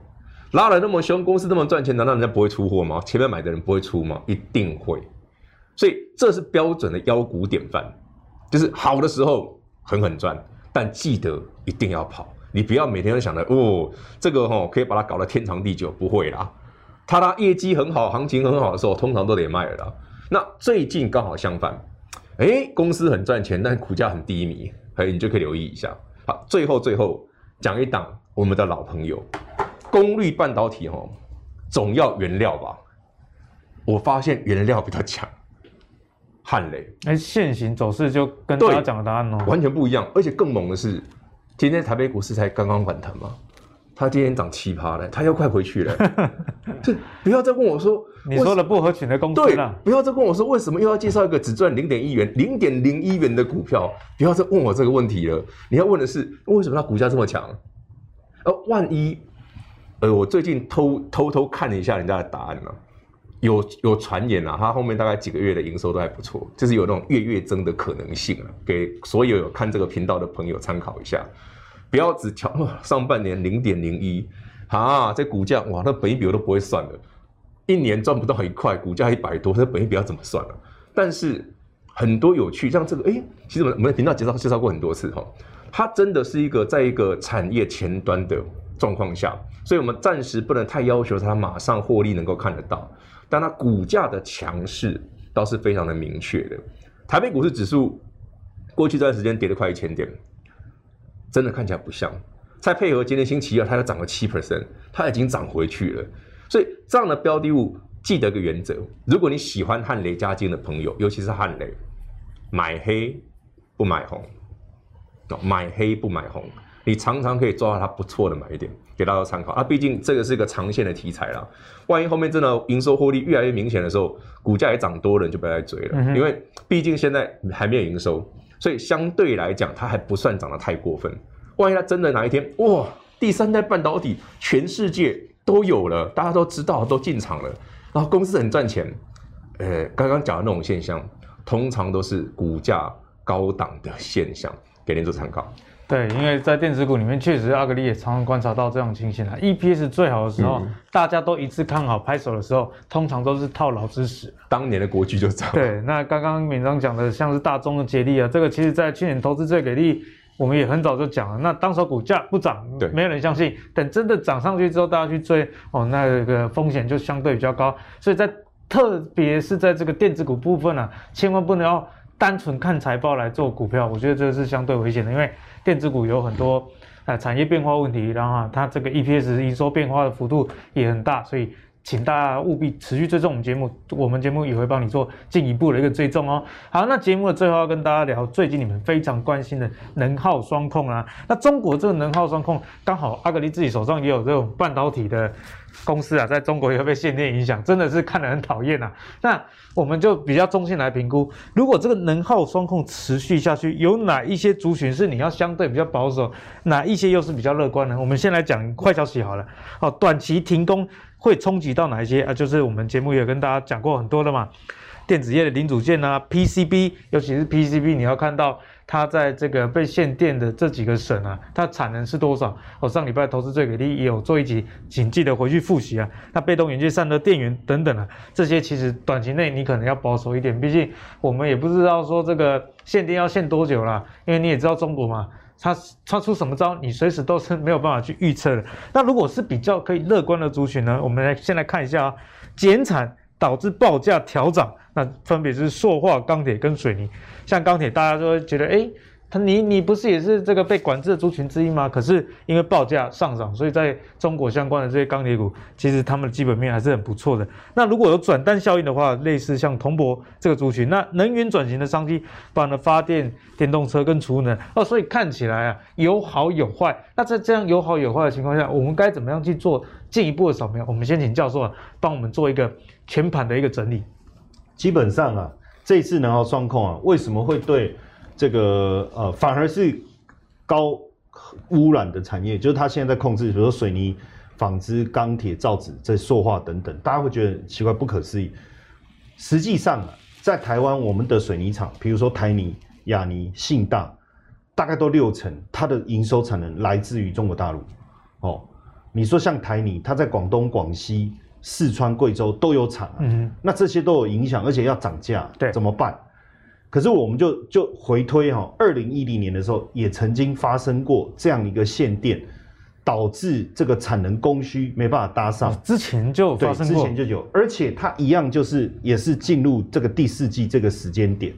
拉了那么凶，公司那么赚钱，难道人家不会出货吗？前面买的人不会出吗？一定会，所以这是标准的妖股典范，就是好的时候狠狠赚，但记得一定要跑。你不要每天都想着哦，这个吼可以把它搞得天长地久，不会啦。它它业绩很好，行情很好的时候，通常都得卖了啦。那最近刚好相反，哎，公司很赚钱，但股价很低迷，哎，你就可以留意一下。好，最后最后讲一档我们的老朋友，功率半导体吼，总要原料吧？我发现原料比较强，汉雷。哎，现行走势就跟大家讲的答案哦，完全不一样，而且更猛的是。今天台北股市才刚刚反弹嘛，它今天涨七趴了，它又快回去了。这不要再问我说，你说了不合群的公司了。对，不要再问我说，为什么又要介绍一个只赚零点一元、零点零一元的股票？不要再问我这个问题了。你要问的是，为什么它股价这么强？而，万一，呃，我最近偷偷偷看了一下人家的答案呢、啊，有有传言啊，它后面大概几个月的营收都还不错，就是有那种月月增的可能性啊，给所有有看这个频道的朋友参考一下。不要只调上半年零点零一啊，这股价哇，那本益比我都不会算了，一年赚不到一块，股价一百多，这本益比要怎么算了？但是很多有趣，像这个，哎，其实我们我们频道介绍介绍过很多次哈，它真的是一个在一个产业前端的状况下，所以我们暂时不能太要求它马上获利能够看得到，但它股价的强势倒是非常的明确的。台北股市指数过去这段时间跌了快一千点。真的看起来不像，再配合今天星期二，它又涨了七 percent，它已经涨回去了。所以这样的标的物，记得个原则：如果你喜欢汉雷加金的朋友，尤其是汉雷，买黑不买红，买黑不买红，你常常可以抓到它不错的买点，给大家参考啊。毕竟这个是一个长线的题材啦，万一后面真的营收获利越来越明显的时候，股价也涨多了，你就不要再追了，因为毕竟现在还没有营收。所以相对来讲，它还不算涨得太过分。万一它真的哪一天，哇，第三代半导体全世界都有了，大家都知道，都进场了，然后公司很赚钱，呃，刚刚讲的那种现象，通常都是股价高档的现象，给您做参考。对，因为在电子股里面，确实阿格力也常常观察到这种情形啊。EPS 最好的时候，嗯、大家都一致看好拍手的时候，通常都是套牢之时。当年的国巨就这样。对，那刚刚敏章讲的，像是大中的捷力啊，这个其实在去年投资最给力，我们也很早就讲了，那当时股价不涨，没有人相信。等真的涨上去之后，大家去追，哦，那个风险就相对比较高。所以在特别是在这个电子股部分啊，千万不能要单纯看财报来做股票，我觉得这是相对危险的，因为电子股有很多呃产业变化问题，然后它这个 EPS 营收变化的幅度也很大，所以。请大家务必持续追踪我们节目，我们节目也会帮你做进一步的一个追踪哦。好，那节目的最后要跟大家聊最近你们非常关心的能耗双控啊。那中国这个能耗双控，刚好阿格力自己手上也有这种半导体的公司啊，在中国也会被限电影响，真的是看得很讨厌啊。那我们就比较中性来评估，如果这个能耗双控持续下去，有哪一些族群是你要相对比较保守，哪一些又是比较乐观呢？我们先来讲坏消息好了。好，短期停工。会冲击到哪一些啊？就是我们节目也跟大家讲过很多的嘛，电子业的零组件啊，PCB，尤其是 PCB，你要看到它在这个被限电的这几个省啊，它产能是多少？我上礼拜投资最给力也有做一集，请记得回去复习啊。那被动元件、散热、电源等等啊，这些其实短期内你可能要保守一点，毕竟我们也不知道说这个限电要限多久啦，因为你也知道中国嘛。他他出什么招，你随时都是没有办法去预测的。那如果是比较可以乐观的族群呢？我们来先来看一下啊，减产导致报价调涨，那分别是塑化、钢铁跟水泥。像钢铁，大家都会觉得，诶他你你不是也是这个被管制的族群之一吗？可是因为报价上涨，所以在中国相关的这些钢铁股，其实他们的基本面还是很不错的。那如果有转单效应的话，类似像铜箔这个族群，那能源转型的商机，包含了发电、电动车跟储能哦，所以看起来啊有好有坏。那在这样有好有坏的情况下，我们该怎么样去做进一步的扫描？我们先请教授啊帮我们做一个全盘的一个整理。基本上啊，这次能耗双控啊，为什么会对？这个呃，反而是高污染的产业，就是它现在在控制，比如说水泥、纺织、钢铁、造纸、在塑化等等，大家会觉得奇怪、不可思议。实际上啊，在台湾，我们的水泥厂，比如说台泥、亚泥、信大，大概都六成，它的营收产能来自于中国大陆。哦，你说像台泥，它在广东、广西、四川、贵州都有厂啊，嗯，那这些都有影响，而且要涨价，对，怎么办？可是我们就就回推哈，二零一零年的时候也曾经发生过这样一个限电，导致这个产能供需没办法搭上。之前就发生过，之前就有，而且它一样就是也是进入这个第四季这个时间点。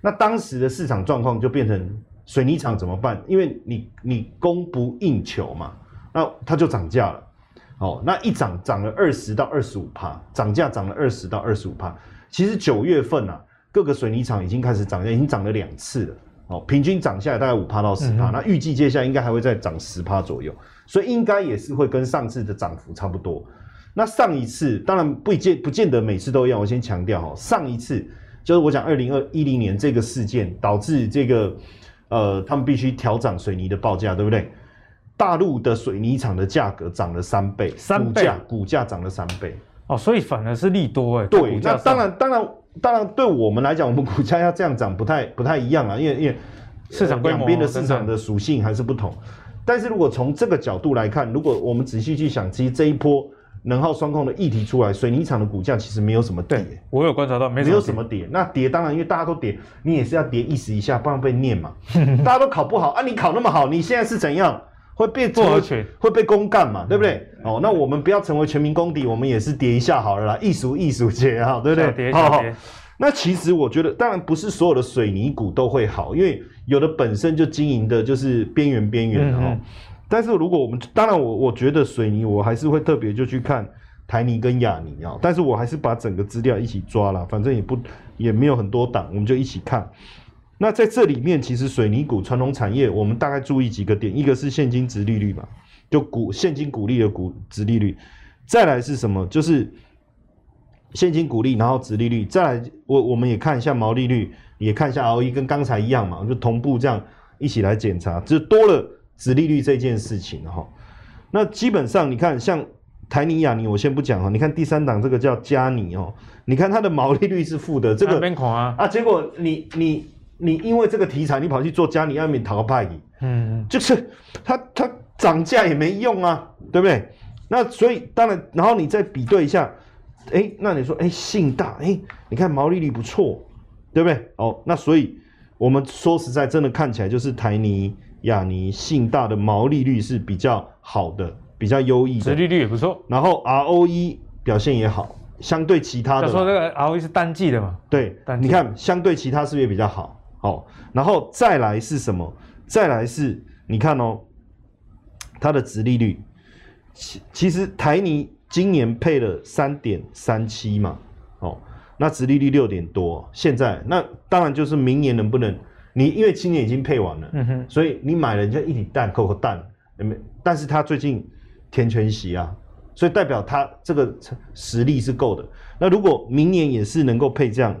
那当时的市场状况就变成水泥厂怎么办？因为你你供不应求嘛，那它就涨价了。哦，那一涨涨了二十到二十五帕，涨价涨了二十到二十五帕。其实九月份啊。各个水泥厂已经开始涨价，已经涨了两次了，哦，平均涨下来大概五趴到十趴，那预计接下来应该还会再涨十趴左右，所以应该也是会跟上次的涨幅差不多。那上一次当然不见不见得每次都一样，我先强调哈，上一次就是我讲二零二一零年这个事件导致这个呃他们必须调涨水泥的报价，对不对？大陆的水泥厂的价格涨了三倍，三倍，股价涨了三倍，哦，所以反而是利多哎，对，那当然当然。当然，对我们来讲，我们股价要这样涨不太不太一样啊，因为因为市场、两边的市场的属性还是不同。但是如果从这个角度来看，如果我们仔细去想，其实这一波能耗双控的议题出来，水泥厂的股价其实没有什么跌。对，我有观察到，没有什么跌。那跌当然，因为大家都跌，你也是要跌意思一下，不然被念嘛。大家都考不好啊，你考那么好，你现在是怎样？会被不合群，会被公干嘛？对不对？哦，那我们不要成为全民公敌，我们也是叠一下好了啦，艺术艺术节哈，对不对？好好。那其实我觉得，当然不是所有的水泥股都会好，因为有的本身就经营的就是边缘边缘哈。但是如果我们当然我我觉得水泥，我还是会特别就去看台泥跟亚泥啊。但是我还是把整个资料一起抓了，反正也不也没有很多档，我们就一起看。那在这里面，其实水泥股传统产业，我们大概注意几个点，一个是现金值利率嘛，就股现金股利的股值利率，再来是什么？就是现金股利，然后值利率，再来我我们也看一下毛利率，也看一下 ROE，跟刚才一样嘛，就同步这样一起来检查，就多了值利率这件事情哈。那基本上你看，像台泥亚泥，我先不讲哈，你看第三档这个叫嘉泥哦，你看它的毛利率是负的，这个啊，啊，结果你你。你因为这个题材，你跑去做加尼亚米淘派，嗯，就是它它涨价也没用啊，对不对？那所以当然，然后你再比对一下，哎，那你说，哎，信大，哎，你看毛利率不错，对不对？哦，那所以我们说实在，真的看起来就是台泥、亚泥、信大的毛利率是比较好的，比较优异的，殖利率也不错。然后 ROE 表现也好，相对其他的，他说这个 ROE 是单季的嘛？对，你看相对其他是不是也比较好？好，然后再来是什么？再来是，你看哦，它的殖利率，其其实台泥今年配了三点三七嘛，哦。那殖利率六点多，现在那当然就是明年能不能你因为今年已经配完了，嗯哼，所以你买了人家一体蛋扣个蛋，有没有？但是他最近填全席啊，所以代表他这个实力是够的。那如果明年也是能够配这样，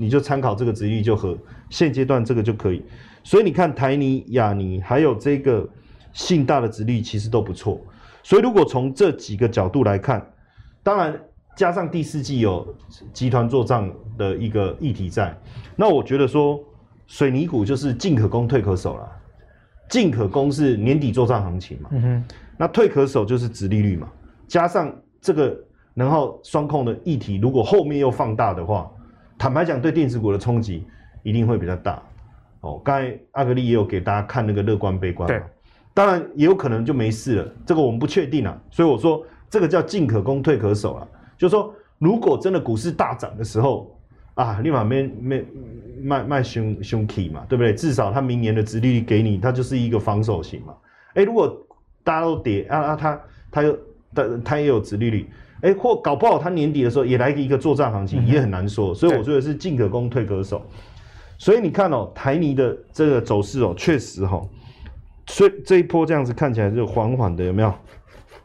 你就参考这个值率就和现阶段这个就可以。所以你看台泥、亚泥还有这个信大的值率其实都不错。所以如果从这几个角度来看，当然。加上第四季有集团做账的一个议题在，那我觉得说水泥股就是进可攻退可守了。进可攻是年底做账行情嘛，嗯，那退可守就是值利率嘛。加上这个然后双控的议题，如果后面又放大的话，坦白讲对电子股的冲击一定会比较大。哦，刚才阿格力也有给大家看那个乐观悲观嘛，对，当然也有可能就没事了，这个我们不确定啊。所以我说这个叫进可攻退可守啊。就是说，如果真的股市大涨的时候啊，立马没没卖卖凶凶 key 嘛，对不对？至少它明年的殖利率给你，它就是一个防守型嘛。哎，如果大家都跌啊啊，它它又它它也有殖利率，哎，或搞不好他年底的时候也来一个作战行情，也很难说。所以我觉得是进可攻退可守。所以你看哦，台泥的这个走势哦，确实哈、哦，所以这一波这样子看起来就缓缓的，有没有？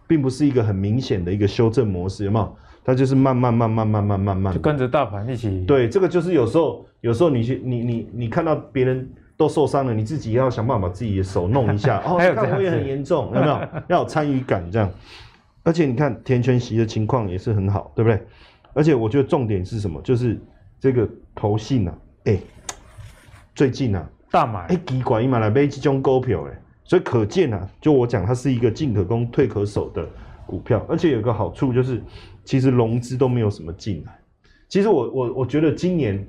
并不是一个很明显的一个修正模式，有没有？它就是慢慢慢慢慢慢慢慢，就跟着大盘一起。对，这个就是有时候，有时候你去，你你你看到别人都受伤了，你自己要想办法把自己的手弄一下。哦，看我也很严重，有没有？要有参与感这样。而且你看田全席的情况也是很好，对不对？而且我觉得重点是什么？就是这个投信啊，哎、欸，最近啊，大买，哎、欸，奇怪，伊嘛来买这种股票哎，所以可见啊，就我讲，它是一个进可攻退可守的股票，而且有个好处就是。其实融资都没有什么进来。其实我我我觉得今年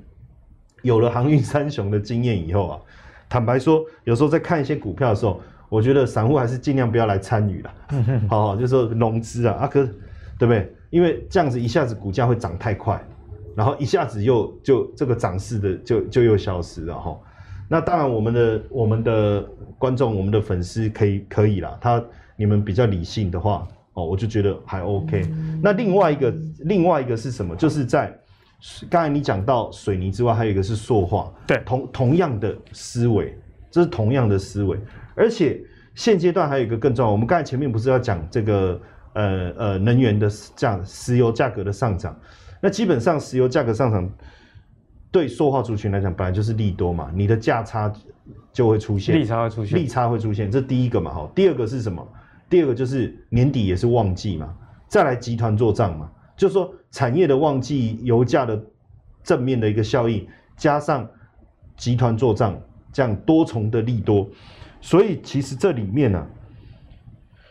有了航运三雄的经验以后啊，坦白说，有时候在看一些股票的时候，我觉得散户还是尽量不要来参与了。好好，就是说融资啊，啊哥，对不对？因为这样子一下子股价会涨太快，然后一下子又就这个涨势的就就又消失了哈。那当然，我们的我们的观众、我们的粉丝可以可以啦，他你们比较理性的话。哦，我就觉得还 OK。那另外一个，另外一个是什么？就是在刚才你讲到水泥之外，还有一个是塑化，对，同同样的思维，这是同样的思维。而且现阶段还有一个更重要，我们刚才前面不是要讲这个呃呃能源的这样石油价格的上涨？那基本上石油价格上涨对塑化族群来讲，本来就是利多嘛，你的价差就会出现，利差会出现，利差会出现，这第一个嘛，哈。第二个是什么？第二个就是年底也是旺季嘛，再来集团做账嘛，就是说产业的旺季、油价的正面的一个效应，加上集团做账这样多重的利多，所以其实这里面呢、啊，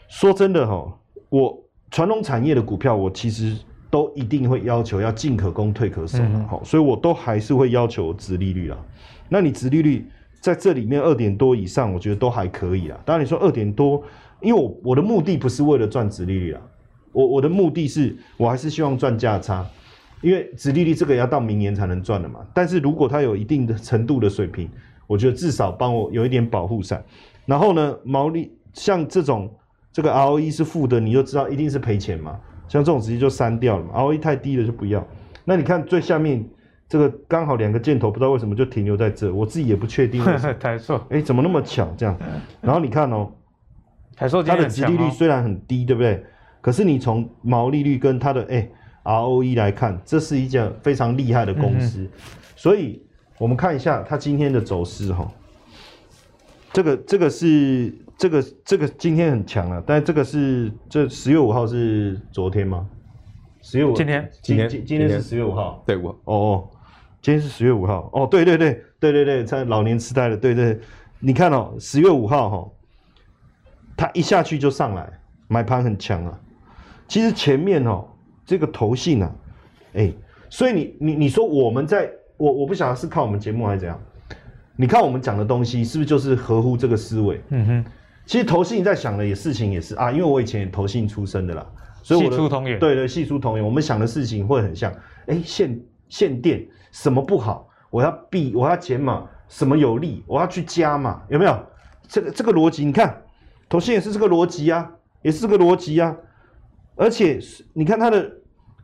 说真的哈，我传统产业的股票，我其实都一定会要求要进可攻退可守了，好，所以我都还是会要求值利率啦。那你值利率在这里面二点多以上，我觉得都还可以啊。当然你说二点多。因为我我的目的不是为了赚值利率啊，我我的目的是我还是希望赚价差，因为殖利率这个要到明年才能赚的嘛。但是如果它有一定的程度的水平，我觉得至少帮我有一点保护伞。然后呢，毛利像这种这个 ROE 是负的，你就知道一定是赔钱嘛。像这种直接就删掉了嘛，ROE 太低了就不要。那你看最下面这个刚好两个箭头，不知道为什么就停留在这，我自己也不确定。台硕，哎，怎么那么巧这样？然后你看哦。它的殖利率虽然很低，对不对？可是你从毛利率跟它的哎 ROE 来看，这是一家非常厉害的公司。嗯、所以，我们看一下它今天的走势哈。这个这个是这个这个今天很强啊，但这个是这十月五号是昨天吗？十月五今天。今天。今天是十月五号，对我。哦哦，今天是十月五号。哦，对对对。对对对，在老年痴呆了，对对，你看哦，十月五号哈。它一下去就上来，买盘很强啊。其实前面哦，这个投信啊，哎，所以你你你说我们在，我我不晓得是看我们节目还是怎样。你看我们讲的东西是不是就是合乎这个思维？嗯哼，其实投信在想的也事情也是啊，因为我以前也投信出身的啦，所以我对对，系出同源，我们想的事情会很像。哎，限限电什么不好？我要避，我要减码，什么有利？我要去加码，有没有？这个这个逻辑，你看投信也是这个逻辑啊，也是这个逻辑啊，而且你看它的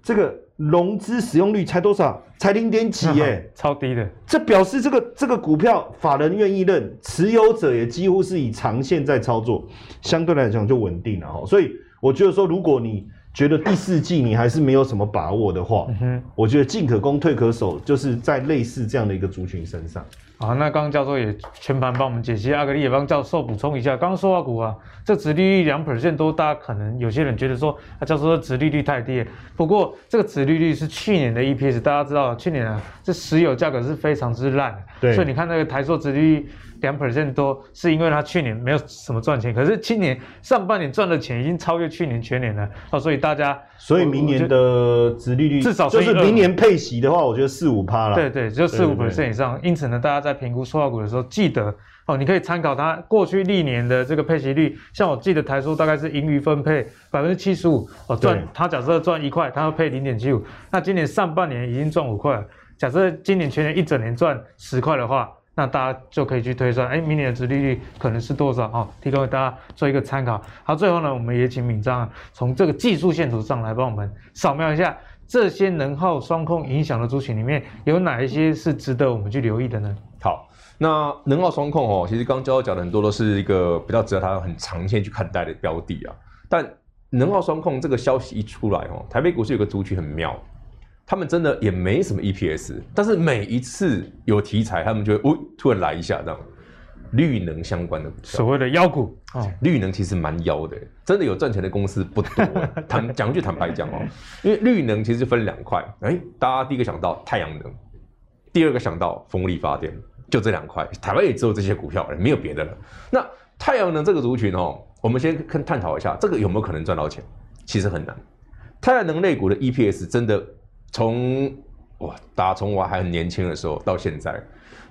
这个。融资使用率才多少？才零点几耶，超低的。这表示这个这个股票法人愿意认，持有者也几乎是以长线在操作，相对来讲就稳定了哈。所以我觉得说，如果你觉得第四季你还是没有什么把握的话，嗯、我觉得进可攻退可守，就是在类似这样的一个族群身上。好，那刚刚教授也全盘帮我们解析，阿格力也帮教授补充一下。刚刚说到股啊，这殖利率两 percent 多，大家可能有些人觉得说，啊，教授说殖利率太低。不过这个殖利率是去年的 EPS，大家知道去年啊，这石油价格是非常之烂，对，所以你看那个台塑殖利率。两 percent 多，是因为它去年没有什么赚钱，可是今年上半年赚的钱已经超越去年全年了哦，所以大家，所以明年的殖利率至少就是明年配息的话，我觉得四五趴了，对对，就四五 percent 以上。因此呢，大家在评估塑化股的时候，记得哦，你可以参考它过去历年的这个配息率，像我记得台塑大概是盈余分配百分之七十五哦，赚它假设赚一块，它要配零点七五，那今年上半年已经赚五块，假设今年全年一整年赚十块的话。那大家就可以去推算，哎，明年的殖利率可能是多少？哦，提供给大家做一个参考。好，最后呢，我们也请敏章啊从这个技术线图上来帮我们扫描一下这些能耗双控影响的族群里面有哪一些是值得我们去留意的呢？好，那能耗双控哦，其实刚刚教授讲的很多都是一个比较值得他很长线去看待的标的啊。但能耗双控这个消息一出来哦，台北股市有个族群很妙。他们真的也没什么 EPS，但是每一次有题材，他们就会哦，突然来一下这样。绿能相关的所谓的妖股哦，绿能其实蛮妖的，真的有赚钱的公司不多。坦讲句坦白讲哦，因为绿能其实分两块，哎，大家第一个想到太阳能，第二个想到风力发电，就这两块。台湾也只有这些股票，没有别的了。那太阳能这个族群哦，我们先看探讨一下，这个有没有可能赚到钱？其实很难。太阳能类股的 EPS 真的。从哇，打从我还很年轻的时候到现在，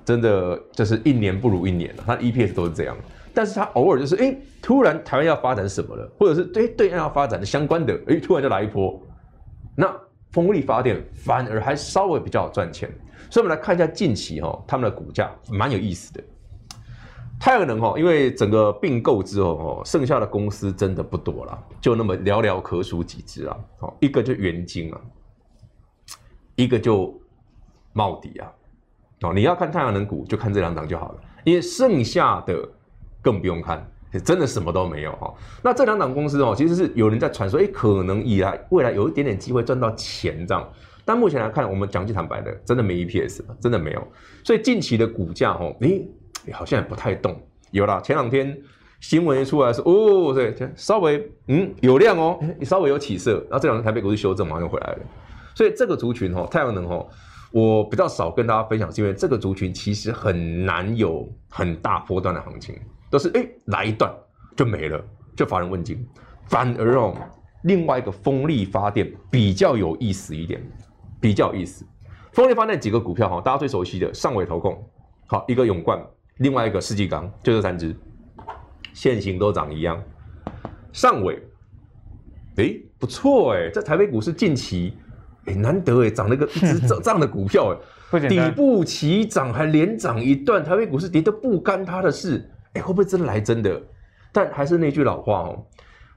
真的就是一年不如一年了。它 EPS 都是这样，但是它偶尔就是哎、突然台湾要发展什么了，或者是对对岸要发展的相关的，哎、突然就来一波。那风力发电反而还稍微比较好赚钱，所以我们来看一下近期哈，他们的股价蛮有意思的。太阳能哈，因为整个并购之后哈，剩下的公司真的不多了，就那么寥寥可数几只啊。哦，一个就元晶啊。一个就茂迪啊，哦，你要看太阳能股就看这两档就好了，因为剩下的更不用看，真的什么都没有哈。那这两档公司哦，其实是有人在传说，哎，可能以来未来有一点点机会赚到钱这样，但目前来看，我们讲句坦白的，真的没 EPS，真的没有。所以近期的股价哦，诶，好像也不太动。有啦，前两天新闻一出来说，哦，对，稍微嗯有量哦，你稍微有起色，然后这两天台北股市修正，马上又回来了。所以这个族群哈，太阳能哈，我比较少跟大家分享，是因为这个族群其实很难有很大波段的行情，都是哎来一段就没了，就乏人问津。反而哦，另外一个风力发电比较有意思一点，比较有意思。风力发电几个股票哈，大家最熟悉的上尾投控，好一个永冠，另外一个世纪港，就这三只，线型都长一样。上尾，哎不错哎，在台北股市近期。哎，难得哎，涨了一个一直涨涨的股票哎，底部起涨还连涨一段，台北股市跌得不干他的事，哎，会不会真的来真的？但还是那句老话哦，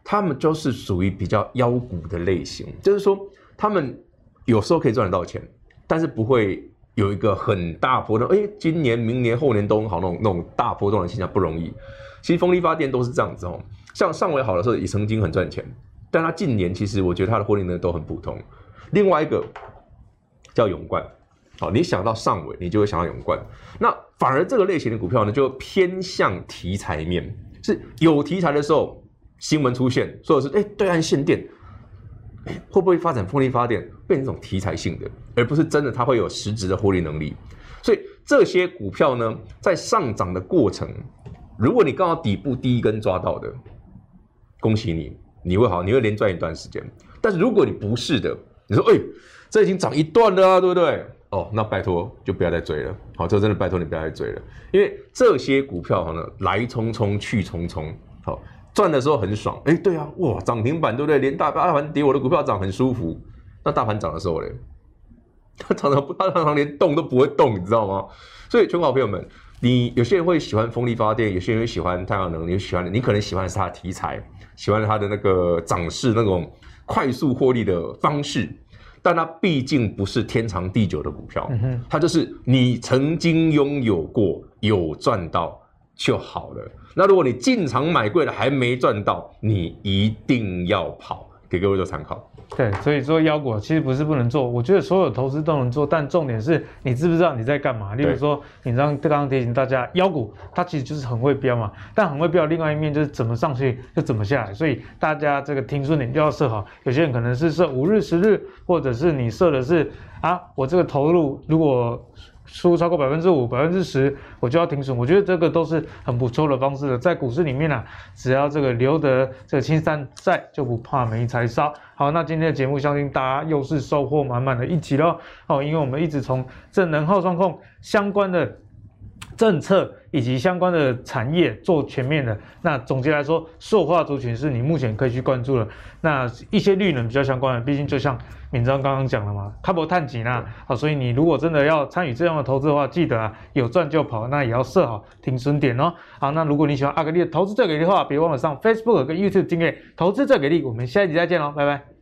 他们就是属于比较妖股的类型，就是说他们有时候可以赚得到钱，但是不会有一个很大波动。哎，今年、明年、后年都很好那种那种大波动的现象不容易。其实风力发电都是这样子哦，像上回好的时候也曾经很赚钱，但他近年其实我觉得他的获利呢都很普通。另外一个叫永冠，好，你想到上尾，你就会想到永冠。那反而这个类型的股票呢，就偏向题材面，是有题材的时候，新闻出现，或者是哎，对岸限电，会不会发展风力发电，变成一种题材性的，而不是真的它会有实质的获利能力。所以这些股票呢，在上涨的过程，如果你刚好底部第一根抓到的，恭喜你，你会好，你会连赚一段时间。但是如果你不是的，你说，哎、欸，这已经涨一段了啊，对不对？哦，那拜托就不要再追了。好，这真的拜托你不要再追了，因为这些股票呢，来匆匆去匆匆。好，赚的时候很爽，哎，对啊，哇，涨停板对不对？连大大盘跌，我的股票涨很舒服。那大盘涨的时候嘞，它常常不，它常常连动都不会动，你知道吗？所以，全国好朋友们，你有些人会喜欢风力发电，有些人会喜欢太阳能，你喜欢，你可能喜欢的是它的题材，喜欢它的那个涨势那种快速获利的方式。但它毕竟不是天长地久的股票，它就是你曾经拥有过，有赚到就好了。那如果你进场买贵了还没赚到，你一定要跑，给各位做参考。对，所以说妖股其实不是不能做，我觉得所有投资都能做，但重点是你知不知道你在干嘛？例如说，你刚刚刚提醒大家，腰股它其实就是很会飙嘛，但很会飙，另外一面就是怎么上去就怎么下来，所以大家这个停损点就要设好。有些人可能是设五日、十日，或者是你设的是啊，我这个投入如果。输超过百分之五、百分之十，我就要停损。我觉得这个都是很不错的方式的。在股市里面啊，只要这个留得这个青山在，就不怕没柴烧。好，那今天的节目，相信大家又是收获满满的一集喽。哦，因为我们一直从这能耗双控相关的。政策以及相关的产业做全面的，那总结来说，塑化族群是你目前可以去关注的。那一些绿能比较相关的，毕竟就像敏章刚刚讲了嘛，卡博探紧啊，好，所以你如果真的要参与这样的投资的话，记得啊，有赚就跑，那也要设好停损点哦。好，那如果你喜欢阿格力的投资最给力的话，别忘了上 Facebook 跟 YouTube 订阅投资最给力。我们下一集再见喽，拜拜。